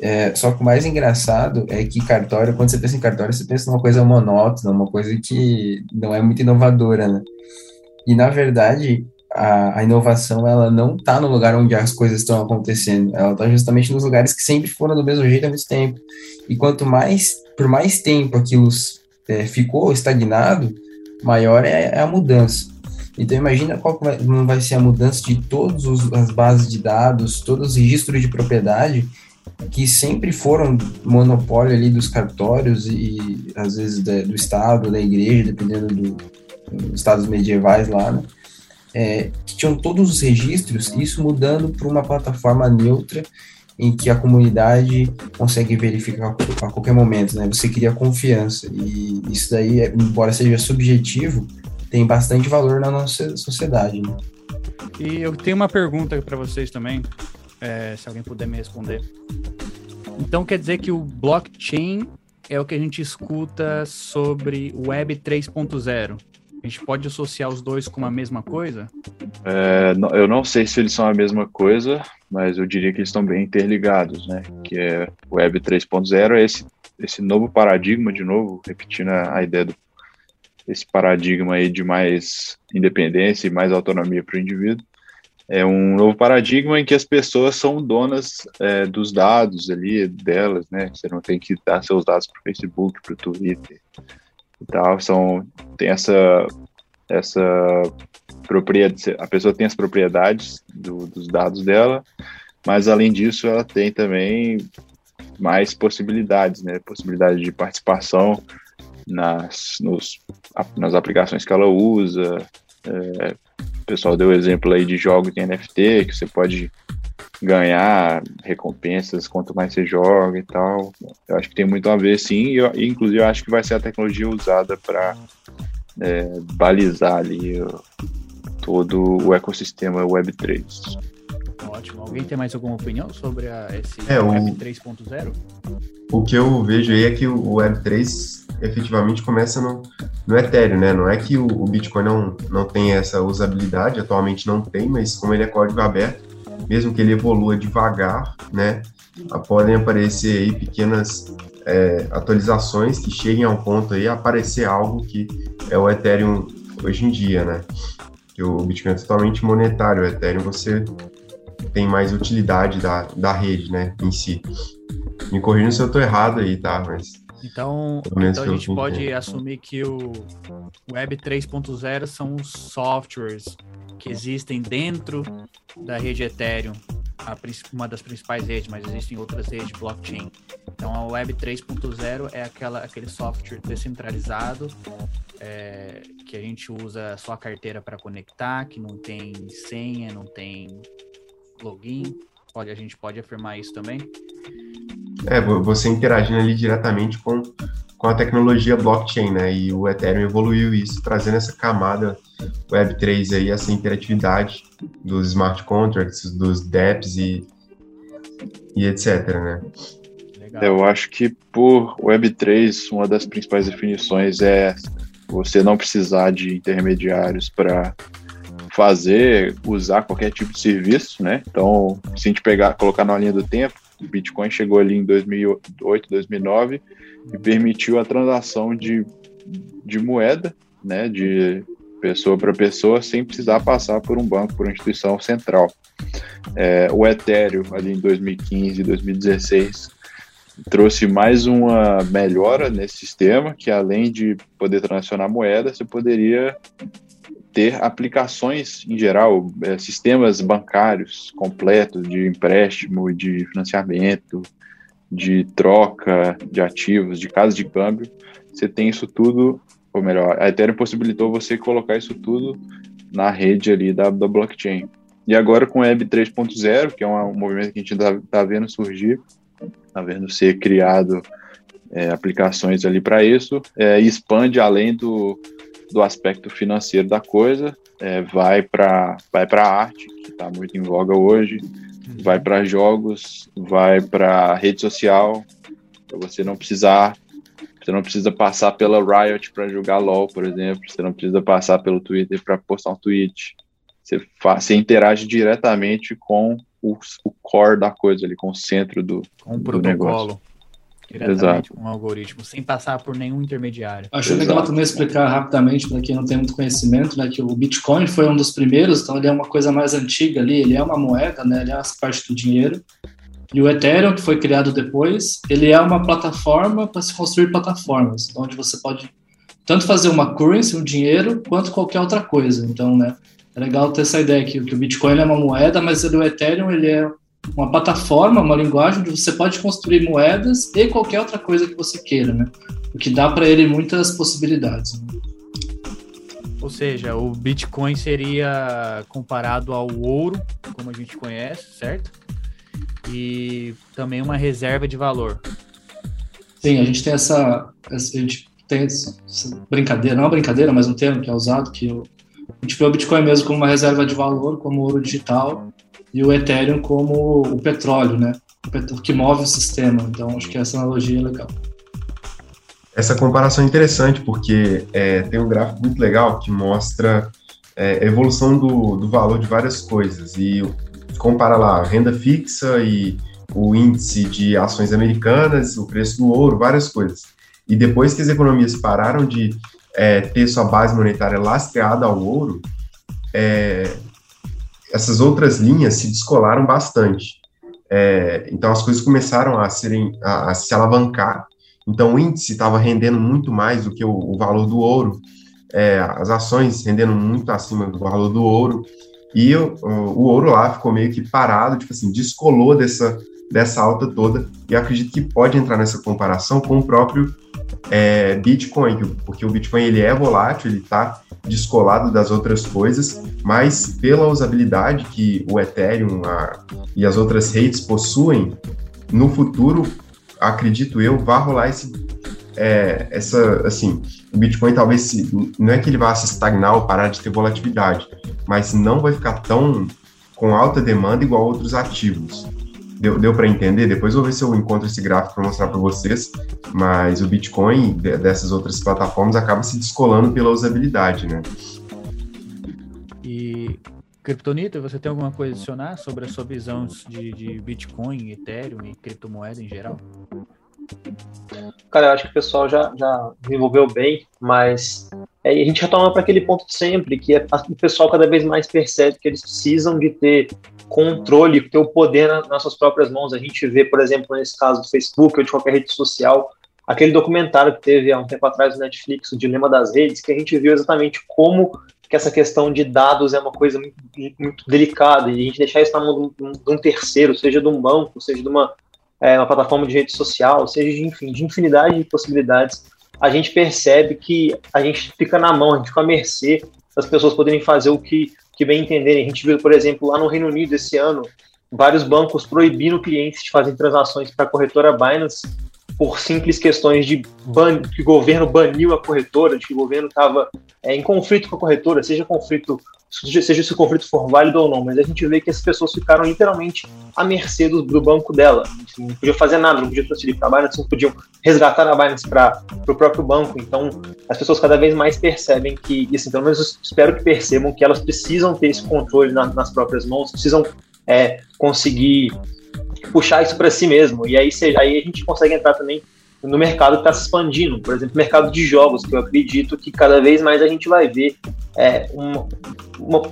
É, só que o mais engraçado é que cartório, quando você pensa em cartório, você pensa numa coisa monótona, uma coisa que não é muito inovadora, né? E na verdade, a, a inovação ela não está no lugar onde as coisas estão acontecendo, ela está justamente nos lugares que sempre foram do mesmo jeito há muito tempo. E quanto mais, por mais tempo aquilo é, ficou estagnado, maior é, é a mudança. Então imagina qual vai, não vai ser a mudança de todas as bases de dados, todos os registros de propriedade que sempre foram monopólio ali dos cartórios e às vezes do Estado, da igreja, dependendo dos do estados medievais lá, né? É, que tinham todos os registros, isso mudando para uma plataforma neutra em que a comunidade consegue verificar a qualquer momento, né? Você cria confiança e isso daí, embora seja subjetivo, tem bastante valor na nossa sociedade. Né? E eu tenho uma pergunta para vocês também, é, se alguém puder me responder. Então quer dizer que o blockchain é o que a gente escuta sobre Web 3.0? A gente pode associar os dois com a mesma coisa? É, eu não sei se eles são a mesma coisa, mas eu diria que eles estão bem interligados, né? Que é Web 3.0 é esse, esse novo paradigma, de novo, repetindo a ideia do esse paradigma aí de mais independência e mais autonomia para o indivíduo. É um novo paradigma em que as pessoas são donas é, dos dados ali delas, né? Você não tem que dar seus dados para o Facebook, para o Twitter e tal. São, tem essa, essa propriedade, a pessoa tem as propriedades do, dos dados dela, mas além disso ela tem também mais possibilidades, né? Possibilidade de participação nas, nos, nas aplicações que ela usa. É, o pessoal deu exemplo aí de jogos de NFT, que você pode ganhar recompensas quanto mais você joga e tal. Eu acho que tem muito a ver, sim, e, eu, inclusive eu acho que vai ser a tecnologia usada para é, balizar ali todo o ecossistema Web3. Ótimo. Alguém tem mais alguma opinião sobre a, esse é, Web 3.0? O que eu vejo aí é que o Web3 efetivamente começa no, no Ethereum, né? Não é que o, o Bitcoin não, não tem essa usabilidade, atualmente não tem, mas como ele é código aberto, mesmo que ele evolua devagar, né? Podem aparecer aí pequenas é, atualizações que cheguem a um ponto aí aparecer algo que é o Ethereum hoje em dia, né? Que o Bitcoin é totalmente monetário, o Ethereum você tem mais utilidade da, da rede, né, em si. Me corrija se eu estou errado aí, tá? Mas então, então a gente pode assumir que o Web 3.0 são os softwares que existem dentro da rede Ethereum, a, uma das principais redes, mas existem outras redes blockchain. Então a Web 3.0 é aquela, aquele software descentralizado é, que a gente usa só a carteira para conectar, que não tem senha, não tem login. Pode, a gente pode afirmar isso também? É, você interagindo ali diretamente com, com a tecnologia blockchain, né? E o Ethereum evoluiu isso, trazendo essa camada Web3 aí, essa interatividade dos smart contracts, dos dApps e, e etc, né? Eu acho que por Web3, uma das principais definições é você não precisar de intermediários para fazer, usar qualquer tipo de serviço, né? Então, se a gente pegar, colocar na linha do tempo, o Bitcoin chegou ali em 2008, 2009 e permitiu a transação de, de moeda, né, de pessoa para pessoa, sem precisar passar por um banco, por uma instituição central. É, o Ethereum, ali em 2015, 2016, trouxe mais uma melhora nesse sistema, que além de poder transacionar moeda, você poderia ter aplicações em geral, é, sistemas bancários completos de empréstimo, de financiamento, de troca de ativos, de casa de câmbio. Você tem isso tudo, ou melhor, a Ethereum possibilitou você colocar isso tudo na rede ali da, da blockchain. E agora com Web 3.0, que é um, movimento que a gente está tá vendo surgir, está vendo ser criado é, aplicações ali para isso, é, expande além do, do aspecto financeiro da coisa, é, vai para vai a arte, que está muito em voga hoje, uhum. vai para jogos, vai para rede social, para você não precisar você não precisa passar pela Riot para jogar LoL, por exemplo. Você não precisa passar pelo Twitter para postar um tweet. Você, faz, você interage diretamente com o, o, core da coisa ali, com o centro do, com o protocolo. Negócio diretamente Exato. com o algoritmo, sem passar por nenhum intermediário. Acho Exato. legal também explicar rapidamente para quem não tem muito conhecimento, né, que o Bitcoin foi um dos primeiros, então ele é uma coisa mais antiga ali, ele é uma moeda, né, ele é parte do dinheiro. E o Ethereum, que foi criado depois, ele é uma plataforma para se construir plataformas, onde você pode tanto fazer uma currency, um dinheiro, quanto qualquer outra coisa. Então, né, é legal ter essa ideia que, que o Bitcoin é uma moeda, mas o Ethereum ele é uma plataforma, uma linguagem onde você pode construir moedas e qualquer outra coisa que você queira, né? O que dá para ele muitas possibilidades. Né? Ou seja, o Bitcoin seria comparado ao ouro, como a gente conhece, certo? e também uma reserva de valor. Sim, a gente tem essa, a gente tem essa brincadeira, não é uma brincadeira, mas um termo que é usado, que a gente vê o Bitcoin mesmo como uma reserva de valor, como ouro digital, e o Ethereum como o petróleo, né? O que move o sistema. Então, acho que essa analogia é legal. Essa comparação é interessante, porque é, tem um gráfico muito legal que mostra é, a evolução do, do valor de várias coisas. E compara lá renda fixa e o índice de ações americanas, o preço do ouro, várias coisas. E depois que as economias pararam de é, ter sua base monetária lastreada ao ouro, é, essas outras linhas se descolaram bastante. É, então as coisas começaram a serem a, a se alavancar. Então o índice estava rendendo muito mais do que o, o valor do ouro, é, as ações rendendo muito acima do valor do ouro. E o, o, ouro lá ficou meio que parado, tipo assim, descolou dessa, dessa alta toda. E acredito que pode entrar nessa comparação com o próprio é, Bitcoin, porque o Bitcoin ele é volátil, ele está descolado das outras coisas, mas pela usabilidade que o Ethereum a, e as outras redes possuem, no futuro, acredito eu, vai rolar esse, é, essa, assim, o Bitcoin talvez, se, não é que ele vá se estagnar ou parar de ter volatilidade, mas não vai ficar tão com alta demanda igual outros ativos. Deu, deu para entender? Depois eu vou ver se eu encontro esse gráfico para mostrar para vocês. Mas o Bitcoin de, dessas outras plataformas acaba se descolando pela usabilidade, né? E Kryptonita, você tem alguma coisa a adicionar sobre a sua visão de, de Bitcoin, Ethereum e criptomoeda em geral? Cara, eu acho que o pessoal já, já desenvolveu bem, mas é, a gente retoma para aquele ponto de sempre, que é, o pessoal cada vez mais percebe que eles precisam de ter controle, ter o poder na, nas suas próprias mãos. A gente vê, por exemplo, nesse caso do Facebook ou de qualquer rede social, aquele documentário que teve há um tempo atrás no Netflix, o Dilema das Redes, que a gente viu exatamente como que essa questão de dados é uma coisa muito, muito delicada e a gente deixar isso na mão de um, de um terceiro, seja de um banco, seja de uma, é, uma plataforma de rede social, seja de, enfim, de infinidade de possibilidades, a gente percebe que a gente fica na mão, a gente fica à mercê das pessoas poderem fazer o que que bem entenderem. A gente viu, por exemplo, lá no Reino Unido esse ano, vários bancos proibindo clientes de fazerem transações para a corretora Binance por simples questões de ban que o governo baniu a corretora, de que o governo estava é, em conflito com a corretora, seja conflito seja se o conflito for válido ou não, mas a gente vê que as pessoas ficaram literalmente à mercê do, do banco dela. Assim, não podia fazer nada, não podia transferir para a Binance, não podiam resgatar a Binance para o próprio banco. Então, as pessoas cada vez mais percebem que, e assim, pelo menos espero que percebam que elas precisam ter esse controle na, nas próprias mãos, precisam é, conseguir puxar isso para si mesmo. E aí, seja, aí a gente consegue entrar também no mercado que está se expandindo. Por exemplo, mercado de jogos, que eu acredito que cada vez mais a gente vai ver é, uma,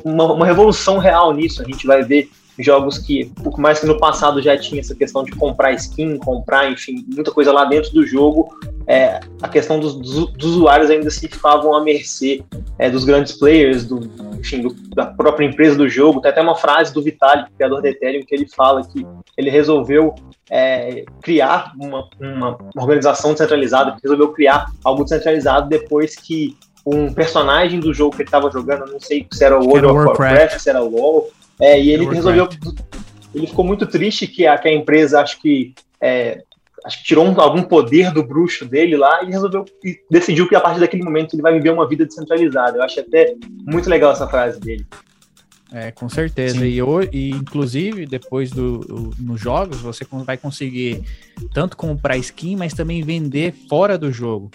uma, uma, revolução real nisso. A gente vai ver jogos que, por mais que no passado já tinha essa questão de comprar skin, comprar, enfim, muita coisa lá dentro do jogo, é, a questão dos, dos, dos, usuários ainda se ficavam à mercê é, dos grandes players, do, enfim, do, da própria empresa do jogo. Tem até uma frase do Vitalik, criador da Ethereum, que ele fala que ele resolveu é, criar uma, uma, organização descentralizada, resolveu criar algo descentralizado depois que um personagem do jogo que ele estava jogando, não sei se era o World of Warcraft, Warcraft, se era o WoW, é, e ele resolveu. Ele ficou muito triste que a, que a empresa, acho que. É, acho que tirou um, algum poder do bruxo dele lá e resolveu e decidiu que a partir daquele momento ele vai viver uma vida descentralizada. Eu acho até muito legal essa frase dele. É, com certeza. E, eu, e inclusive, depois do, do, nos jogos, você vai conseguir tanto comprar skin, mas também vender fora do jogo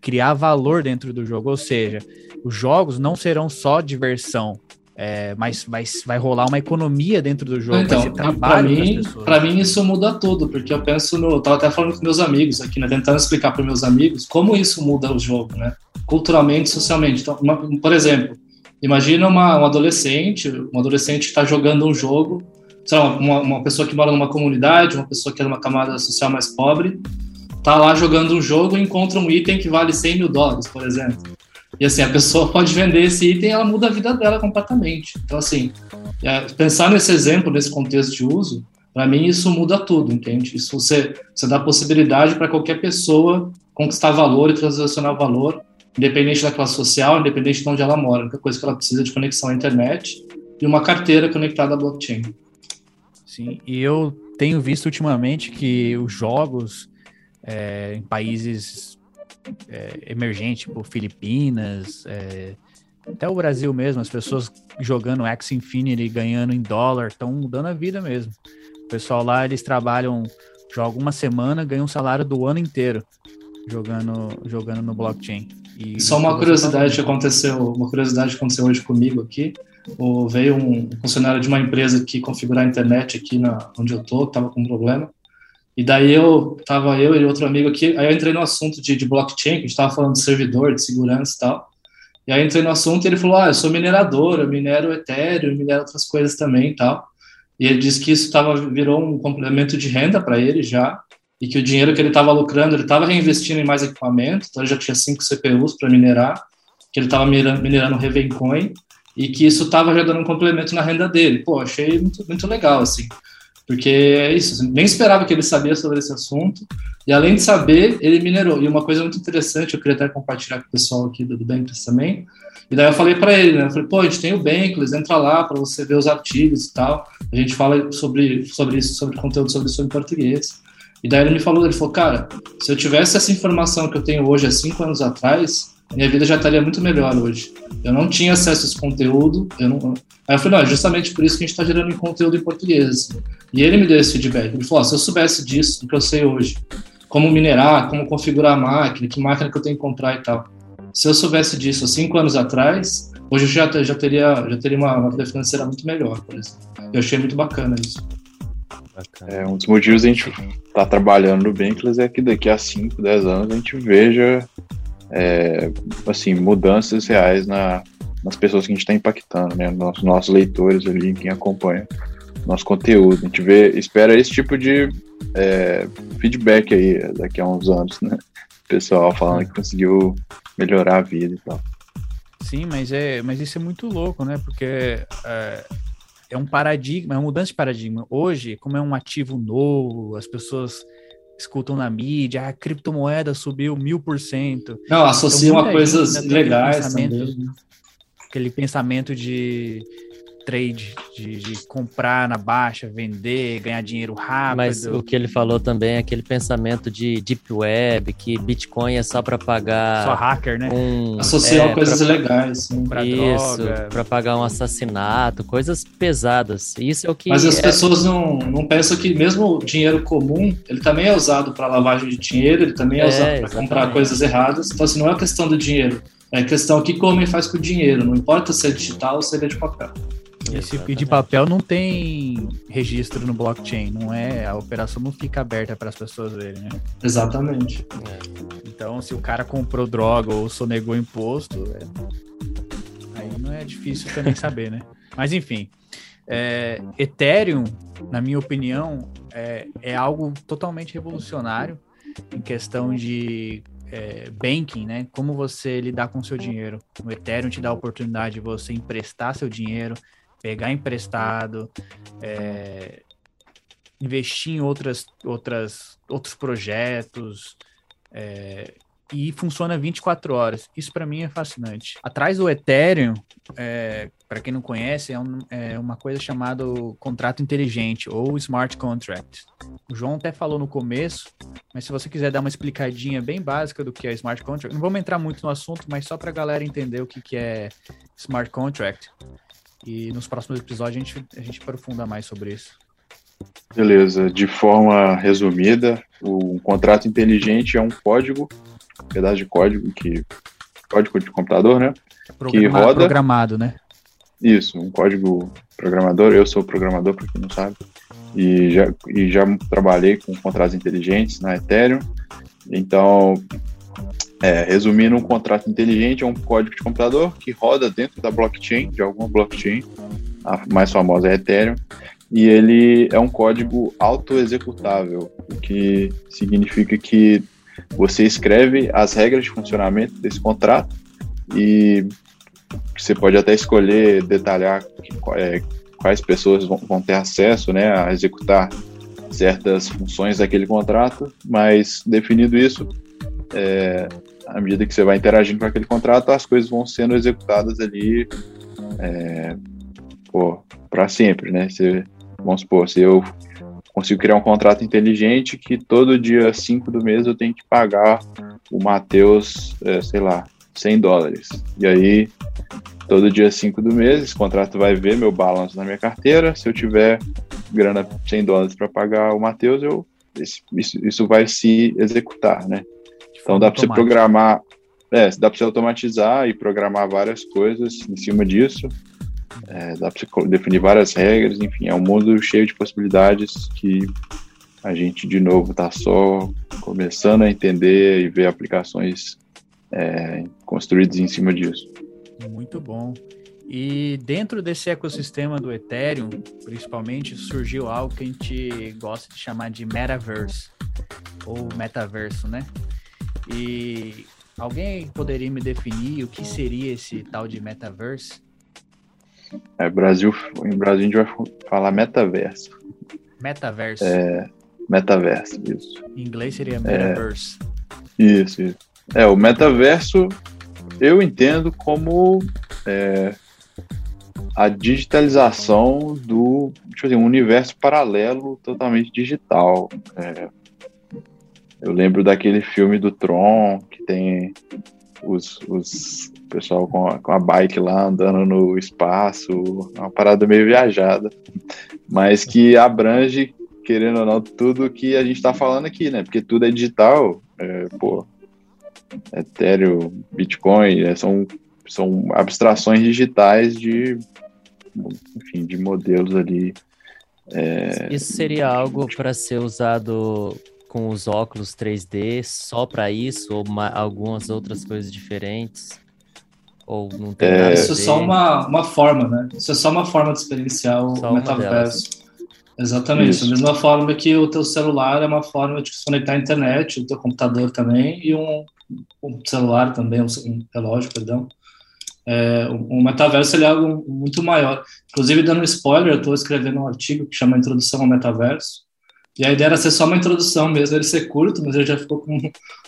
criar valor dentro do jogo. Ou seja, os jogos não serão só diversão, é, mas vai, vai rolar uma economia dentro do jogo. Então, para mim, para mim isso muda tudo, porque eu penso no, eu tava até falando com meus amigos aqui, né, tentando explicar para meus amigos como isso muda o jogo, né, culturalmente, socialmente. Então, uma, por exemplo, imagina uma, um adolescente, um adolescente que está jogando um jogo, sei lá, uma, uma pessoa que mora numa comunidade, uma pessoa que é numa camada social mais pobre, tá lá jogando um jogo e encontra um item que vale 100 mil dólares, por exemplo. E assim, a pessoa pode vender esse item e ela muda a vida dela completamente. Então, assim, é, pensar nesse exemplo, nesse contexto de uso, para mim isso muda tudo, entende? Isso você, você dá possibilidade para qualquer pessoa conquistar valor e transacionar valor, independente da classe social, independente de onde ela mora. A única coisa que ela precisa é de conexão à internet e uma carteira conectada à blockchain. Sim, e eu tenho visto ultimamente que os jogos é, em países é, emergentes, tipo Filipinas, é, até o Brasil mesmo, as pessoas jogando X Infinity, ganhando em dólar, estão mudando a vida mesmo. O pessoal lá, eles trabalham, jogam uma semana, ganham um salário do ano inteiro jogando, jogando no blockchain. E Só uma curiosidade que aconteceu, uma curiosidade que aconteceu hoje comigo aqui. O, veio um funcionário de uma empresa que configurar a internet aqui na, onde eu tô, tava com um problema. E daí eu tava eu e outro amigo aqui, aí eu entrei no assunto de, de blockchain, que a gente tava falando de servidor, de segurança e tal. E aí entrei no assunto e ele falou: Ah, eu sou minerador, eu minero Ethereum, minero outras coisas também e tal. E ele disse que isso tava, virou um complemento de renda para ele já, e que o dinheiro que ele estava lucrando, ele estava reinvestindo em mais equipamento, então ele já tinha cinco CPUs para minerar, que ele estava minerando, minerando Ravencoin, e que isso estava já dando um complemento na renda dele. Pô, achei muito, muito legal, assim. Porque é isso, nem esperava que ele sabia sobre esse assunto. E além de saber, ele minerou. E uma coisa muito interessante, eu queria até compartilhar com o pessoal aqui do, Bankless também. E daí eu falei para ele, né? Eu falei, pô, a gente tem o Bankless, entra lá para você ver os artigos e tal. A gente fala sobre, sobre isso, sobre conteúdo sobre isso em português. E daí ele me falou, ele falou, cara, se eu tivesse essa informação que eu tenho hoje há cinco anos atrás, minha vida já estaria muito melhor hoje. Eu não tinha acesso a esse conteúdo, eu não... Aí eu falei, não, é justamente por isso que a gente está gerando conteúdo em português. Assim. E ele me deu esse feedback. Ele falou, oh, se eu soubesse disso, do que eu sei hoje, como minerar, como configurar a máquina, que máquina que eu tenho que comprar e tal. Se eu soubesse disso há cinco anos atrás, hoje eu já, já teria, já teria uma, uma vida financeira muito melhor, por exemplo. Eu achei muito bacana isso. É, um dos motivos a gente tá trabalhando no Bankless é que daqui a 5, 10 anos a gente veja é, assim, mudanças reais na, nas pessoas que a gente está impactando, né? Nos nossos leitores ali, quem acompanha nosso conteúdo. A gente vê, espera esse tipo de é, feedback aí daqui a uns anos, né? Pessoal falando que conseguiu melhorar a vida e tal. Sim, mas é, mas isso é muito louco, né? Porque é, é um paradigma, é uma mudança de paradigma. Hoje, como é um ativo novo, as pessoas escutam na mídia, a criptomoeda subiu mil por cento. Não, associam então, a coisas legais também. Aquele pensamento de trade, de, de, comprar na baixa, vender, ganhar dinheiro rápido. Mas o que ele falou também é aquele pensamento de deep web, que Bitcoin é só para pagar. Só hacker, né? Um, Associar é, coisas pra, legais. Sim. Pra Isso, para pagar um assassinato, coisas pesadas. Isso é o que. Mas as é... pessoas não, não pensam que mesmo o dinheiro comum, ele também é usado para lavagem de dinheiro, ele também é, é usado para comprar coisas erradas. Então, assim, não é questão do dinheiro. É questão o que o homem faz com o dinheiro, não importa se é digital ou se é de papel. Esse de papel não tem registro no blockchain, não é? A operação não fica aberta para as pessoas verem, né? Exatamente. É. Então, se o cara comprou droga ou sonegou imposto, é... aí não é difícil também saber, né? Mas enfim, é... Ethereum, na minha opinião, é, é algo totalmente revolucionário em questão de é, banking, né? Como você lidar com o seu dinheiro. O Ethereum te dá a oportunidade de você emprestar seu dinheiro, pegar emprestado, é, investir em outras, outras, outros projetos, é, e funciona 24 horas. Isso para mim é fascinante. Atrás do Ethereum, é, para quem não conhece, é, um, é, uma coisa chamada contrato inteligente ou smart contract. O João até falou no começo, mas se você quiser dar uma explicadinha bem básica do que é smart contract, não vamos entrar muito no assunto, mas só para a galera entender o que, que é smart contract. E nos próximos episódios a gente, a gente aprofunda mais sobre isso. Beleza. De forma resumida, o um contrato inteligente é um código, um pedaço de código que código de computador, né? que roda programado, né? Isso, um código programador. Eu sou programador, para quem não sabe, e já e já trabalhei com contratos inteligentes na Ethereum. Então, é, resumindo, um contrato inteligente é um código de computador que roda dentro da blockchain, de alguma blockchain, a mais famosa é Ethereum, e ele é um código auto-executável, o que significa que você escreve as regras de funcionamento desse contrato e você pode até escolher detalhar é, quais pessoas vão, vão ter acesso né, a executar certas funções daquele contrato, mas definido isso, é, à medida que você vai interagindo com aquele contrato, as coisas vão sendo executadas ali é, para sempre, né? Você vamos supor, se eu consigo criar um contrato inteligente que todo dia 5 do mês eu tenho que pagar o Matheus, é, sei lá, 100 dólares. E aí, todo dia 5 do mês, esse contrato vai ver meu balanço na minha carteira. Se eu tiver grana 100 dólares para pagar o Matheus, eu isso, isso vai se executar, né? Então dá para você programar, é, dá para você automatizar e programar várias coisas em cima disso. É, dá para você definir várias regras, enfim, é um mundo cheio de possibilidades que a gente, de novo, está só começando a entender e ver aplicações é, construídas em cima disso. Muito bom. E dentro desse ecossistema do Ethereum, principalmente, surgiu algo que a gente gosta de chamar de metaverse, ou metaverso, né? E alguém poderia me definir o que seria esse tal de metaverse? É, Brasil, em Brasil a gente vai falar metaverso. Metaverso. É, metaverso, isso. Em inglês seria metaverse. É, isso, isso. É, o metaverso eu entendo como é, a digitalização do tipo assim, um universo paralelo totalmente digital. É, eu lembro daquele filme do Tron, que tem os, os pessoal com a, com a bike lá andando no espaço, uma parada meio viajada, mas que abrange, querendo ou não, tudo que a gente está falando aqui, né? Porque tudo é digital, é, pô, Ethereum, Bitcoin, é, são, são abstrações digitais de enfim, de modelos ali. É... Isso seria algo para ser usado com os óculos 3D só para isso ou uma, algumas outras coisas diferentes? Ou não tem é... Isso é só uma, uma forma, né? Isso é só uma forma de experienciar o só metaverso. Exatamente, isso. da mesma forma que o teu celular é uma forma de se conectar à internet, o teu computador também, e um, um celular também, um, um relógio, perdão, é, o metaverso ele é algo muito maior. Inclusive, dando um spoiler, eu estou escrevendo um artigo que chama Introdução ao Metaverso. E a ideia era ser só uma introdução mesmo, ele ser curto, mas ele já ficou com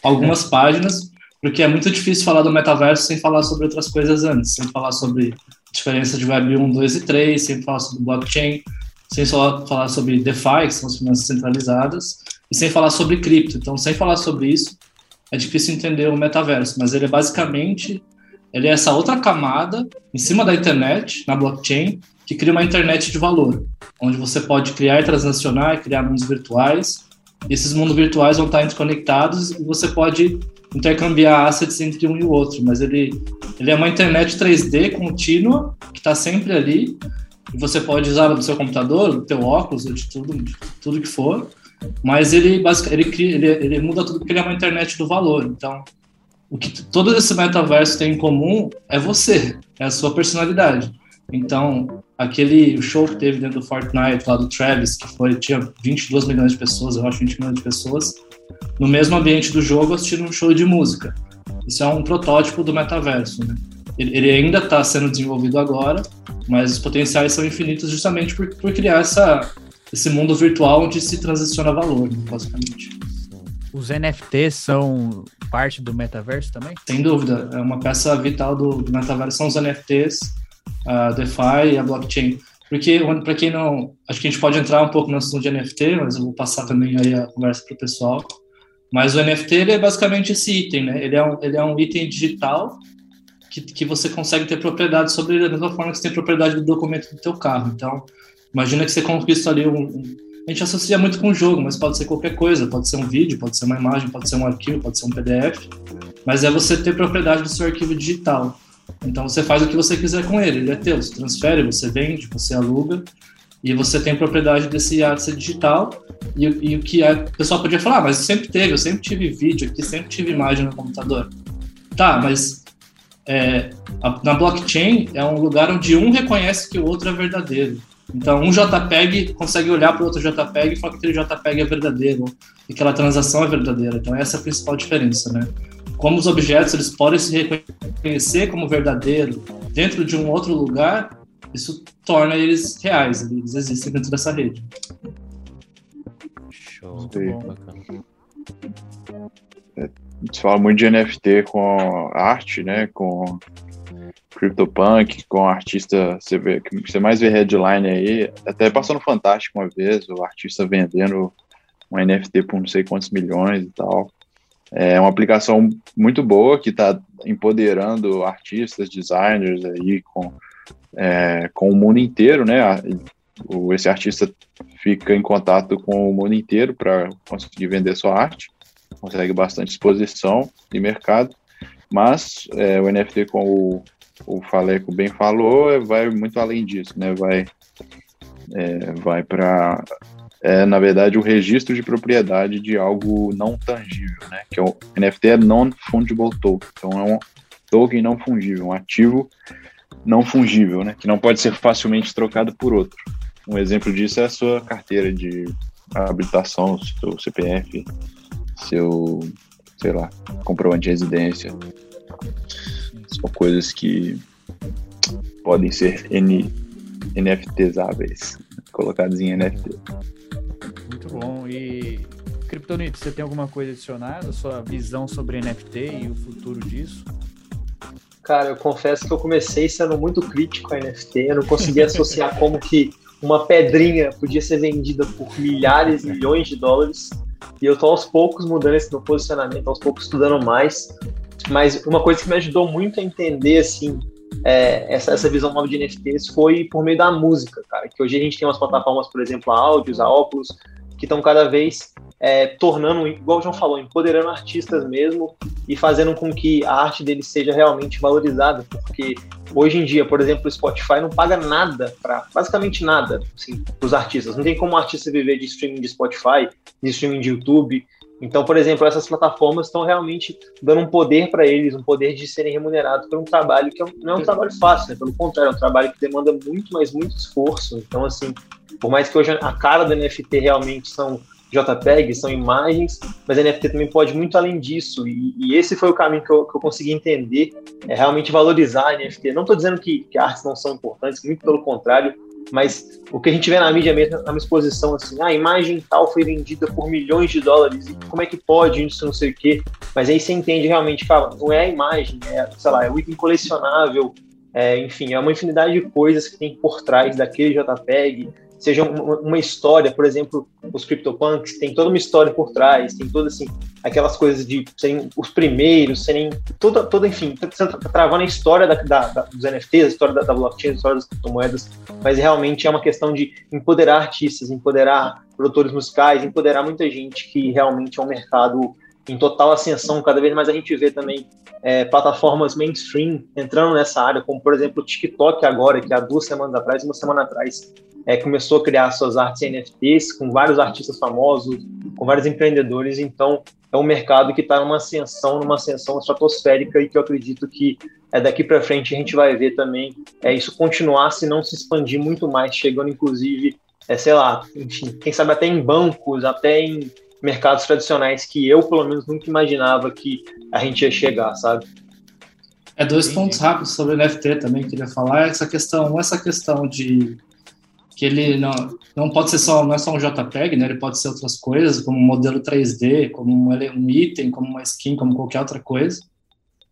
algumas páginas, porque é muito difícil falar do metaverso sem falar sobre outras coisas antes, sem falar sobre diferença de Web 1, 2 e 3, sem falar sobre blockchain, sem só falar sobre DeFi, que são as finanças centralizadas, e sem falar sobre cripto. Então, sem falar sobre isso, é difícil entender o metaverso, mas ele é basicamente ele é essa outra camada em cima da internet, na blockchain, que cria uma internet de valor, onde você pode criar transacionar, criar mundos virtuais. Esses mundos virtuais vão estar interconectados e você pode intercambiar assets entre um e o outro, mas ele, ele é uma internet 3D contínua que está sempre ali e você pode usar no seu computador, no teu óculos, de tudo, de tudo que for, mas ele, ele, ele, ele muda tudo porque ele é uma internet do valor. Então, o que todo esse metaverso tem em comum é você, é a sua personalidade. Então, aquele show que teve dentro do Fortnite, lá do Travis, que foi, tinha 22 milhões de pessoas, eu acho 20 milhões de pessoas, no mesmo ambiente do jogo assistindo um show de música. Isso é um protótipo do metaverso, né? Ele, ele ainda está sendo desenvolvido agora, mas os potenciais são infinitos justamente por, por criar essa, esse mundo virtual onde se transiciona valor, né, basicamente. Os NFTs são parte do metaverso também? Sem dúvida, é uma peça vital do, do metaverso são os NFTs, a DeFi e a blockchain. Porque, para quem não. Acho que a gente pode entrar um pouco no assunto de NFT, mas eu vou passar também aí a conversa para o pessoal. Mas o NFT ele é basicamente esse item, né? Ele é um, ele é um item digital que, que você consegue ter propriedade sobre ele da mesma forma que você tem propriedade do documento do teu carro. Então, imagina que você conquista ali um, um a gente associa muito com o jogo, mas pode ser qualquer coisa, pode ser um vídeo, pode ser uma imagem, pode ser um arquivo, pode ser um PDF, mas é você ter propriedade do seu arquivo digital. Então você faz o que você quiser com ele, ele é teu, você transfere, você vende, você aluga, e você tem propriedade desse asset digital, e, e o que a pessoa podia falar, ah, mas sempre teve, eu sempre tive vídeo aqui, sempre tive imagem no computador. Tá, mas é, a, na blockchain é um lugar onde um reconhece que o outro é verdadeiro. Então, um JPEG consegue olhar para o outro JPEG e falar que aquele JPEG é verdadeiro e que aquela transação é verdadeira. Então, essa é a principal diferença, né? Como os objetos eles podem se reconhecer como verdadeiro dentro de um outro lugar, isso torna eles reais, eles existem dentro dessa rede. Show. É, a gente fala muito de NFT com arte, né? Com CryptoPunk, com artista, você vê que você mais vê headline aí, até passou no Fantástico uma vez, o artista vendendo um NFT por não sei quantos milhões e tal. É uma aplicação muito boa que está empoderando artistas, designers aí com, é, com o mundo inteiro, né? Esse artista fica em contato com o mundo inteiro para conseguir vender sua arte, consegue bastante exposição e mercado, mas é, o NFT, como o, o Faleco bem falou, é, vai muito além disso, né? Vai, é, vai para é, na verdade, o registro de propriedade de algo não tangível, né? Que é o NFT é non-fungible token. Então, é um token não fungível, um ativo não fungível, né? Que não pode ser facilmente trocado por outro. Um exemplo disso é a sua carteira de habilitação, seu CPF, seu, sei lá, comprovante de residência. São coisas que podem ser N, NFTsáveis, colocados em NFT. Muito bom. E Kryptonite, você tem alguma coisa adicionada? Sua visão sobre NFT e o futuro disso? Cara, eu confesso que eu comecei sendo muito crítico a NFT. Eu não conseguia associar como que uma pedrinha podia ser vendida por milhares, milhões de dólares. E eu tô aos poucos mudando esse meu posicionamento, aos poucos estudando mais. Mas uma coisa que me ajudou muito a entender, assim, é, essa, essa visão nova de NFTs foi por meio da música, cara. Que hoje a gente tem umas plataformas, por exemplo, a áudios, a óculos, que estão cada vez é, tornando, igual o João falou, empoderando artistas mesmo e fazendo com que a arte deles seja realmente valorizada, porque hoje em dia, por exemplo, o Spotify não paga nada para, basicamente nada, assim, para os artistas. Não tem como um artista viver de streaming de Spotify, de streaming de YouTube. Então, por exemplo, essas plataformas estão realmente dando um poder para eles, um poder de serem remunerados por um trabalho que é não é um trabalho fácil, né? pelo contrário, é um trabalho que demanda muito, mas muito esforço. Então, assim, por mais que hoje a cara do NFT realmente são JPEGs, são imagens, mas a NFT também pode muito além disso. E, e esse foi o caminho que eu, que eu, consegui entender, é realmente valorizar a NFT. Não estou dizendo que, que artes não são importantes, muito pelo contrário, mas o que a gente vê na mídia mesmo, na exposição, assim, ah, a imagem tal foi vendida por milhões de dólares, e como é que pode isso, não sei o quê. Mas aí você entende realmente, fala, não é a imagem, é, sei lá, é o item colecionável, é, enfim, é uma infinidade de coisas que tem por trás daquele JPEG, seja uma, história, por exemplo, os CryptoPunks tem toda uma história por trás, tem todas assim, aquelas coisas de serem os primeiros, serem toda, toda enfim, tá, tá, tá travando a história da, da, da, dos NFTs, a história da blockchain, a história das criptomoedas, mas realmente é uma questão de empoderar artistas, empoderar produtores musicais, empoderar muita gente que realmente é um mercado em total ascensão, cada vez mais a gente vê também é, plataformas mainstream entrando nessa área, como por exemplo o TikTok agora, que há duas semanas atrás, uma semana atrás, é, começou a criar suas artes NFTs com vários artistas famosos, com vários empreendedores. Então, é um mercado que está numa ascensão, numa ascensão estratosférica e que eu acredito que é daqui para frente a gente vai ver também é isso continuar, se não se expandir muito mais, chegando inclusive, é, sei lá, enfim, quem sabe até em bancos, até em mercados tradicionais que eu pelo menos nunca imaginava que a gente ia chegar, sabe? É dois pontos rápidos sobre NFT também que queria falar essa questão, essa questão de que ele não, não pode ser só, não é só um JPEG, né? Ele pode ser outras coisas, como um modelo 3D, como um, um item, como uma skin, como qualquer outra coisa.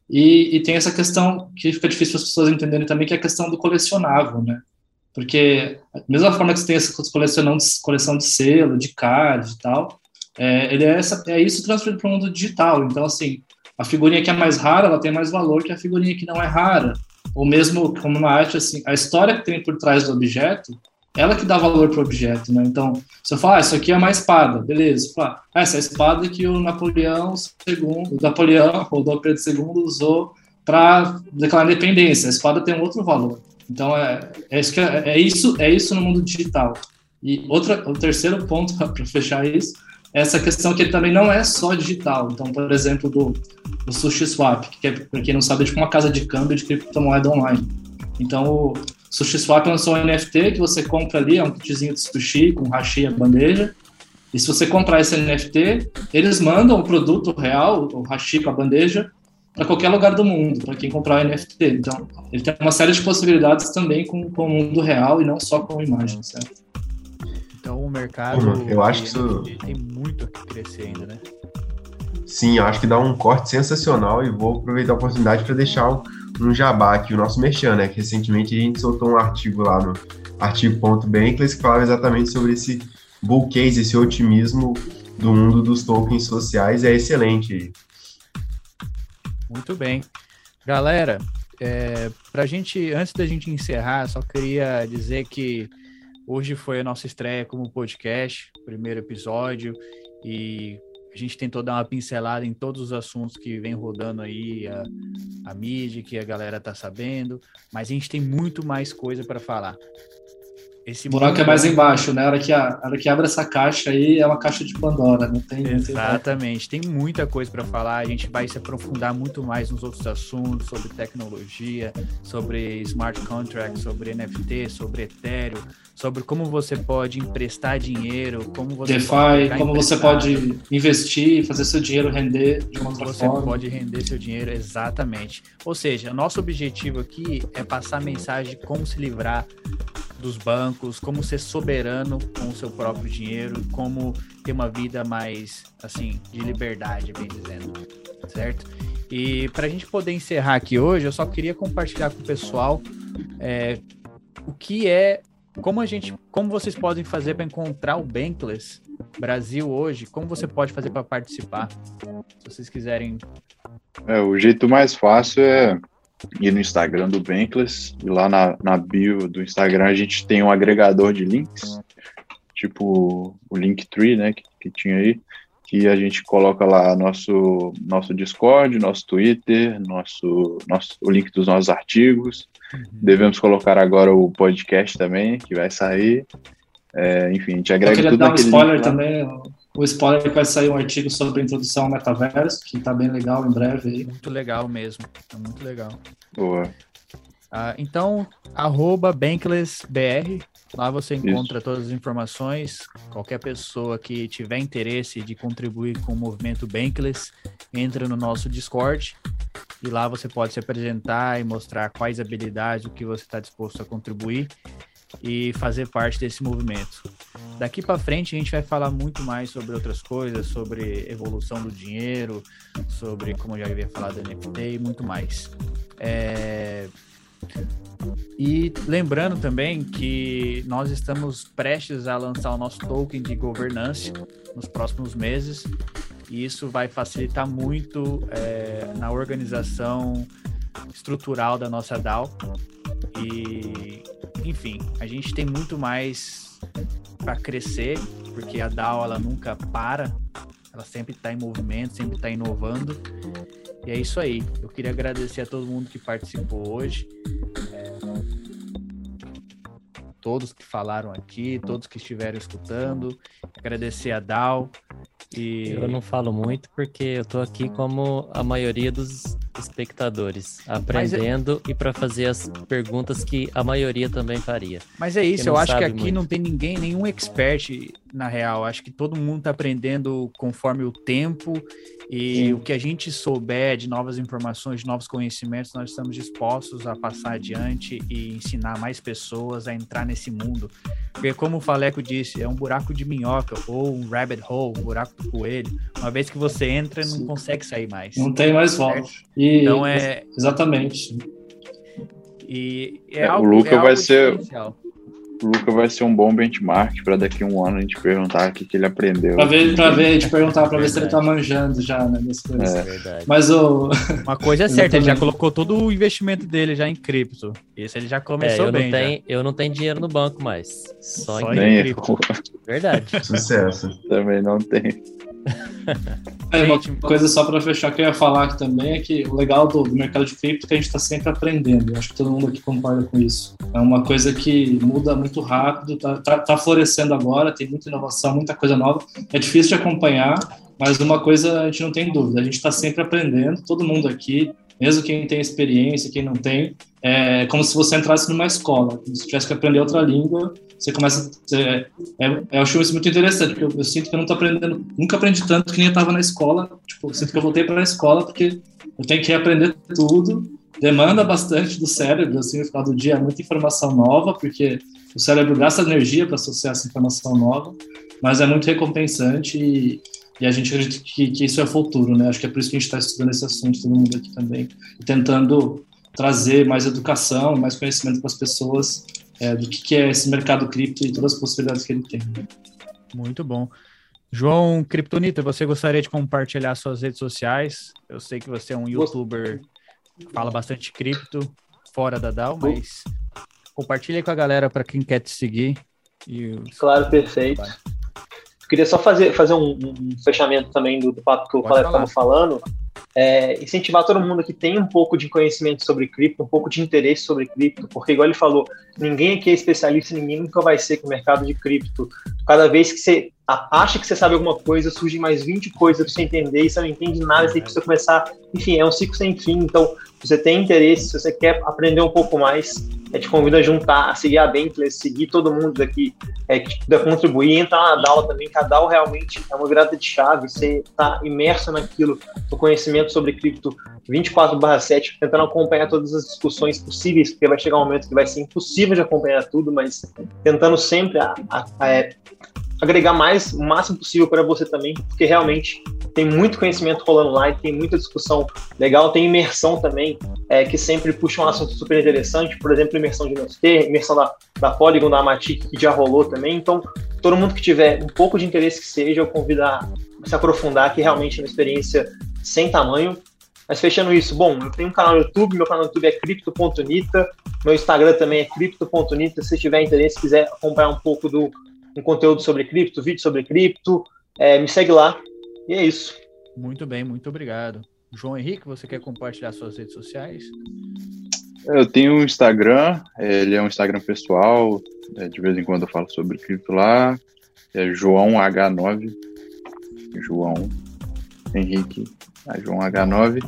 E, e tem essa questão que fica difícil as pessoas entenderem também, que é a questão do colecionável, né? Porque, da mesma forma que você tem essa coleção de, coleção de selo, de card e tal, é, ele é, essa, é isso transferido para o mundo digital. Então, assim, a figurinha que é mais rara, ela tem mais valor que a figurinha que não é rara. Ou mesmo, como na arte, assim, a história que tem por trás do objeto ela que dá valor para o objeto, né? Então, se eu falar, ah, isso aqui é uma espada, beleza. Ah, essa é a espada que o Napoleão II, o Napoleão, ou Dom II usou para declarar independência. A espada tem um outro valor. Então, é, é, isso, é, é, isso, é isso no mundo digital. E outra, o terceiro ponto, para fechar isso, é essa questão que ele também não é só digital. Então, por exemplo, do, do SushiSwap, que é, para quem não sabe, é tipo uma casa de câmbio de criptomoeda online. Então, SushiSwap lançou um NFT que você compra ali, é um kitzinho de sushi com hashi a bandeja. E se você comprar esse NFT, eles mandam o produto real, o hashi com a bandeja, para qualquer lugar do mundo, para quem comprar o NFT. Então, ele tem uma série de possibilidades também com, com o mundo real e não só com imagens, certo? Então, o mercado eu acho que isso... tem muito a crescer ainda, né? Sim, eu acho que dá um corte sensacional e vou aproveitar a oportunidade para deixar um jabá aqui, o nosso merchan, né? Que recentemente a gente soltou um artigo lá no artigo.bankless que falava exatamente sobre esse bull case, esse otimismo do mundo dos tokens sociais. É excelente. Muito bem. Galera, é, para gente, antes da gente encerrar, só queria dizer que hoje foi a nossa estreia como podcast, primeiro episódio, e a gente tentou dar uma pincelada em todos os assuntos que vem rodando aí, a, a mídia, que a galera tá sabendo, mas a gente tem muito mais coisa para falar. Esse o buraco mundo... é mais embaixo, né? A hora, que a, a hora que abre essa caixa aí é uma caixa de Pandora, não tem. Exatamente, tem, muita coisa para falar. A gente vai se aprofundar muito mais nos outros assuntos, sobre tecnologia, sobre smart contracts, sobre NFT, sobre Ethereum, sobre como você pode emprestar dinheiro, como você DeFi, como você pode investir e fazer seu dinheiro render de uma outra você forma. Você pode render seu dinheiro, exatamente. Ou seja, nosso objetivo aqui é passar a mensagem de como se livrar dos bancos, como ser soberano com o seu próprio dinheiro, como ter uma vida mais, assim, de liberdade, bem dizendo, certo? E para a gente poder encerrar aqui hoje, eu só queria compartilhar com o pessoal é, o que é como a gente, como vocês podem fazer para encontrar o Bankless Brasil hoje? Como você pode fazer para participar? Se vocês quiserem. É, o jeito mais fácil é ir no Instagram do Bankless e lá na, na bio do Instagram a gente tem um agregador de links, tipo o Linktree, né, que, que tinha aí, que a gente coloca lá nosso nosso Discord, nosso Twitter, nosso, nosso o link dos nossos artigos Uhum. Devemos colocar agora o podcast também, que vai sair. É, enfim, a gente agrega Eu queria tudo dar um spoiler também. O spoiler que vai sair um artigo sobre a introdução ao metaverso, que está bem legal em breve. Muito legal mesmo. É muito legal. Boa. Ah, então, arroba BanklessBR, lá você encontra Isso. todas as informações. Qualquer pessoa que tiver interesse de contribuir com o movimento Bankless, entra no nosso Discord e lá você pode se apresentar e mostrar quais habilidades, o que você está disposto a contribuir e fazer parte desse movimento. Daqui para frente a gente vai falar muito mais sobre outras coisas, sobre evolução do dinheiro, sobre como eu já havia falado NFT e muito mais. É... E lembrando também que nós estamos prestes a lançar o nosso token de governança nos próximos meses e isso vai facilitar muito é, na organização estrutural da nossa DAO. E, enfim, a gente tem muito mais para crescer, porque a DAO ela nunca para, ela sempre está em movimento, sempre está inovando. E é isso aí. Eu queria agradecer a todo mundo que participou hoje. É, todos que falaram aqui, todos que estiveram escutando. Agradecer a DAO. E... Eu não falo muito porque eu tô aqui como a maioria dos espectadores, aprendendo é... e para fazer as perguntas que a maioria também faria. Mas é isso, eu acho que aqui muito. não tem ninguém, nenhum expert na real. Acho que todo mundo tá aprendendo conforme o tempo e Sim. o que a gente souber de novas informações, de novos conhecimentos, nós estamos dispostos a passar adiante e ensinar mais pessoas a entrar nesse mundo. Porque, como o Faleco disse, é um buraco de minhoca ou um rabbit hole, um buraco do coelho. Uma vez que você entra, não consegue sair mais. Não tem mais volta. E, então é. Exatamente. E é, é algo, o Luca é vai ser. Especial o Luca vai ser um bom benchmark para daqui a um ano a gente perguntar o que, que ele aprendeu. Para ver, para ver, a gente perguntar para ver se ele tá manjando já, né, coisas. É. Verdade. Mas o uma coisa é certa, ele já colocou todo o investimento dele já em cripto. Esse ele já começou é, eu bem. Não tenho, eu não tenho dinheiro no banco mais, só, só em cripto. Verdade. Sucesso. Também não tem. É, uma coisa só para fechar que eu ia falar aqui também é que o legal do, do mercado de cripto é que a gente está sempre aprendendo. Eu acho que todo mundo aqui concorda com isso. É uma coisa que muda muito rápido, está tá, tá florescendo agora, tem muita inovação, muita coisa nova. É difícil de acompanhar, mas uma coisa a gente não tem dúvida, a gente está sempre aprendendo, todo mundo aqui, mesmo quem tem experiência, quem não tem, é como se você entrasse numa escola, como se tivesse que aprender outra língua, você começa. É, é, eu acho isso muito interessante, porque eu, eu, sinto que eu não estou aprendendo, nunca aprendi tanto que nem eu estava na escola. Tipo, eu sinto que eu voltei para a escola porque eu tenho que aprender tudo, demanda bastante do cérebro, assim, no final do dia, é muita informação nova, porque o cérebro gasta energia para associar essa informação nova, mas é muito recompensante e, e a gente acredita que, que, isso é futuro, né? Acho que é por isso que a gente está estudando esse assunto, todo mundo aqui também, tentando trazer mais educação, mais conhecimento para as pessoas é, do que, que é esse mercado cripto e todas as possibilidades que ele tem. Muito bom. João Kryptonita, você gostaria de compartilhar suas redes sociais? Eu sei que você é um youtuber que fala bastante cripto, fora da DAO, mas compartilhe com a galera para quem quer te seguir. E... Claro, perfeito. queria só fazer, fazer um, um fechamento também do, do papo que o Pode estava falando é, incentivar todo mundo que tem um pouco de conhecimento sobre cripto, um pouco de interesse sobre cripto, porque, igual ele falou, ninguém aqui é especialista, ninguém nunca vai ser com o mercado de cripto. Cada vez que você acha que você sabe alguma coisa, surgem mais 20 coisas para você entender, e você não entende nada, você precisa começar. Enfim, é um ciclo sem fim. Então, se você tem interesse, se você quer aprender um pouco mais, eu te convido a juntar, a seguir a Bentley, seguir todo mundo daqui é, que puder contribuir, entrar na DAO também, que a DAO realmente é uma virada de chave, você está imerso naquilo, no conhecimento sobre cripto 24/7, tentando acompanhar todas as discussões possíveis, porque vai chegar um momento que vai ser impossível de acompanhar tudo, mas tentando sempre a, a, a, é, agregar mais, o máximo possível para você também, porque realmente tem muito conhecimento rolando lá e tem muita discussão legal, tem imersão também, é, que sempre puxa um assunto super interessante, por exemplo, imersão de NFT, imersão da, da Polygon, da Amatic, que já rolou também, então todo mundo que tiver um pouco de interesse que seja, eu convido a se aprofundar, que realmente é uma experiência sem tamanho, mas fechando isso, bom, eu tenho um canal no YouTube, meu canal no YouTube é cripto.nita, meu Instagram também é cripto.nita, se tiver interesse, quiser acompanhar um pouco do um conteúdo sobre cripto, vídeo sobre cripto, é, me segue lá. E é isso. Muito bem, muito obrigado. João Henrique, você quer compartilhar suas redes sociais? Eu tenho um Instagram, ele é um Instagram pessoal, é, de vez em quando eu falo sobre cripto lá, é João H9, João Henrique, é João H9,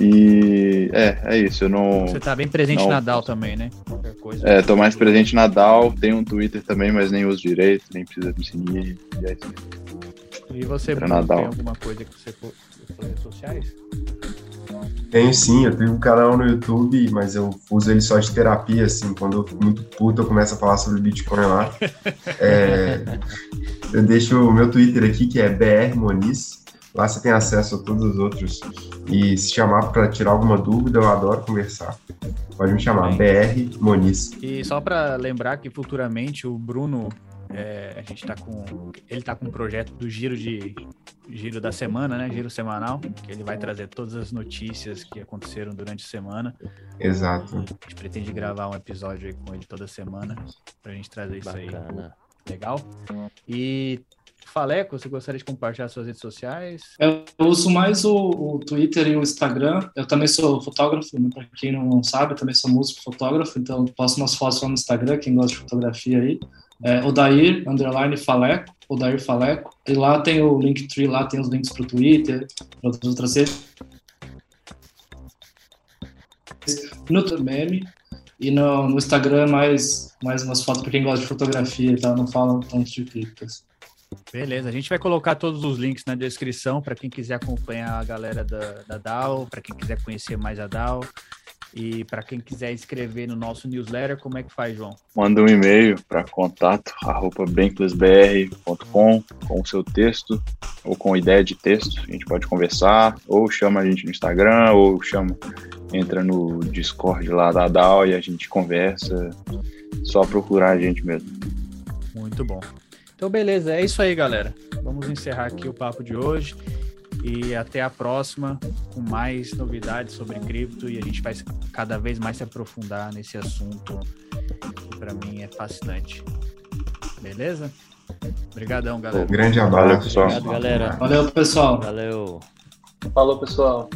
e é, é isso. Eu não. Você tá bem presente não, na DAO também, né? Qualquer coisa. É, tô mais presente na DAO, tenho um Twitter também, mas nem uso direito, nem precisa me seguir. E, é isso. e você, Bruno, tem alguma coisa que você for nas redes sociais? Tenho sim, eu tenho um canal no YouTube, mas eu uso ele só de terapia, assim, quando eu fico muito puto eu começo a falar sobre Bitcoin lá. é, eu deixo o meu Twitter aqui, que é brmoniz, Lá você tem acesso a todos os outros. E se chamar para tirar alguma dúvida, eu adoro conversar. Pode me chamar, Bem. BR Moniz. E só para lembrar que futuramente o Bruno, é, a gente tá com. Ele tá com um projeto do giro de. Giro da semana, né? Giro semanal, que ele vai trazer todas as notícias que aconteceram durante a semana. Exato. A gente pretende gravar um episódio aí com ele toda semana pra gente trazer Bacana. isso aí. Legal? E Faleco, você gostaria de compartilhar suas redes sociais? Eu uso mais o, o Twitter e o Instagram. Eu também sou fotógrafo, né? para quem não sabe, eu também sou músico fotógrafo, então posto umas fotos lá no Instagram, quem gosta de fotografia aí. É, Odair, underline Faleco, Odair Faleco. E lá tem o Linktree, lá tem os links para o Twitter, para outras redes. No meme. E no, no Instagram, mais, mais umas fotos para quem gosta de fotografia e tal, não falam tanto de criptos. Beleza, a gente vai colocar todos os links na descrição para quem quiser acompanhar a galera da, da DAO, para quem quiser conhecer mais a DAO e para quem quiser escrever no nosso newsletter, como é que faz, João? Manda um e-mail para contato banklessbr.com com o seu texto ou com ideia de texto, a gente pode conversar, ou chama a gente no Instagram, ou chama, entra no Discord lá da DAO e a gente conversa, só procurar a gente mesmo. Muito bom. Então, beleza, é isso aí, galera. Vamos encerrar aqui o papo de hoje e até a próxima com mais novidades sobre cripto e a gente vai cada vez mais se aprofundar nesse assunto que para mim é fascinante. Beleza? Obrigadão, galera. Um grande abraço, pessoal. Obrigado, galera. Valeu, pessoal. Valeu. Falou, pessoal.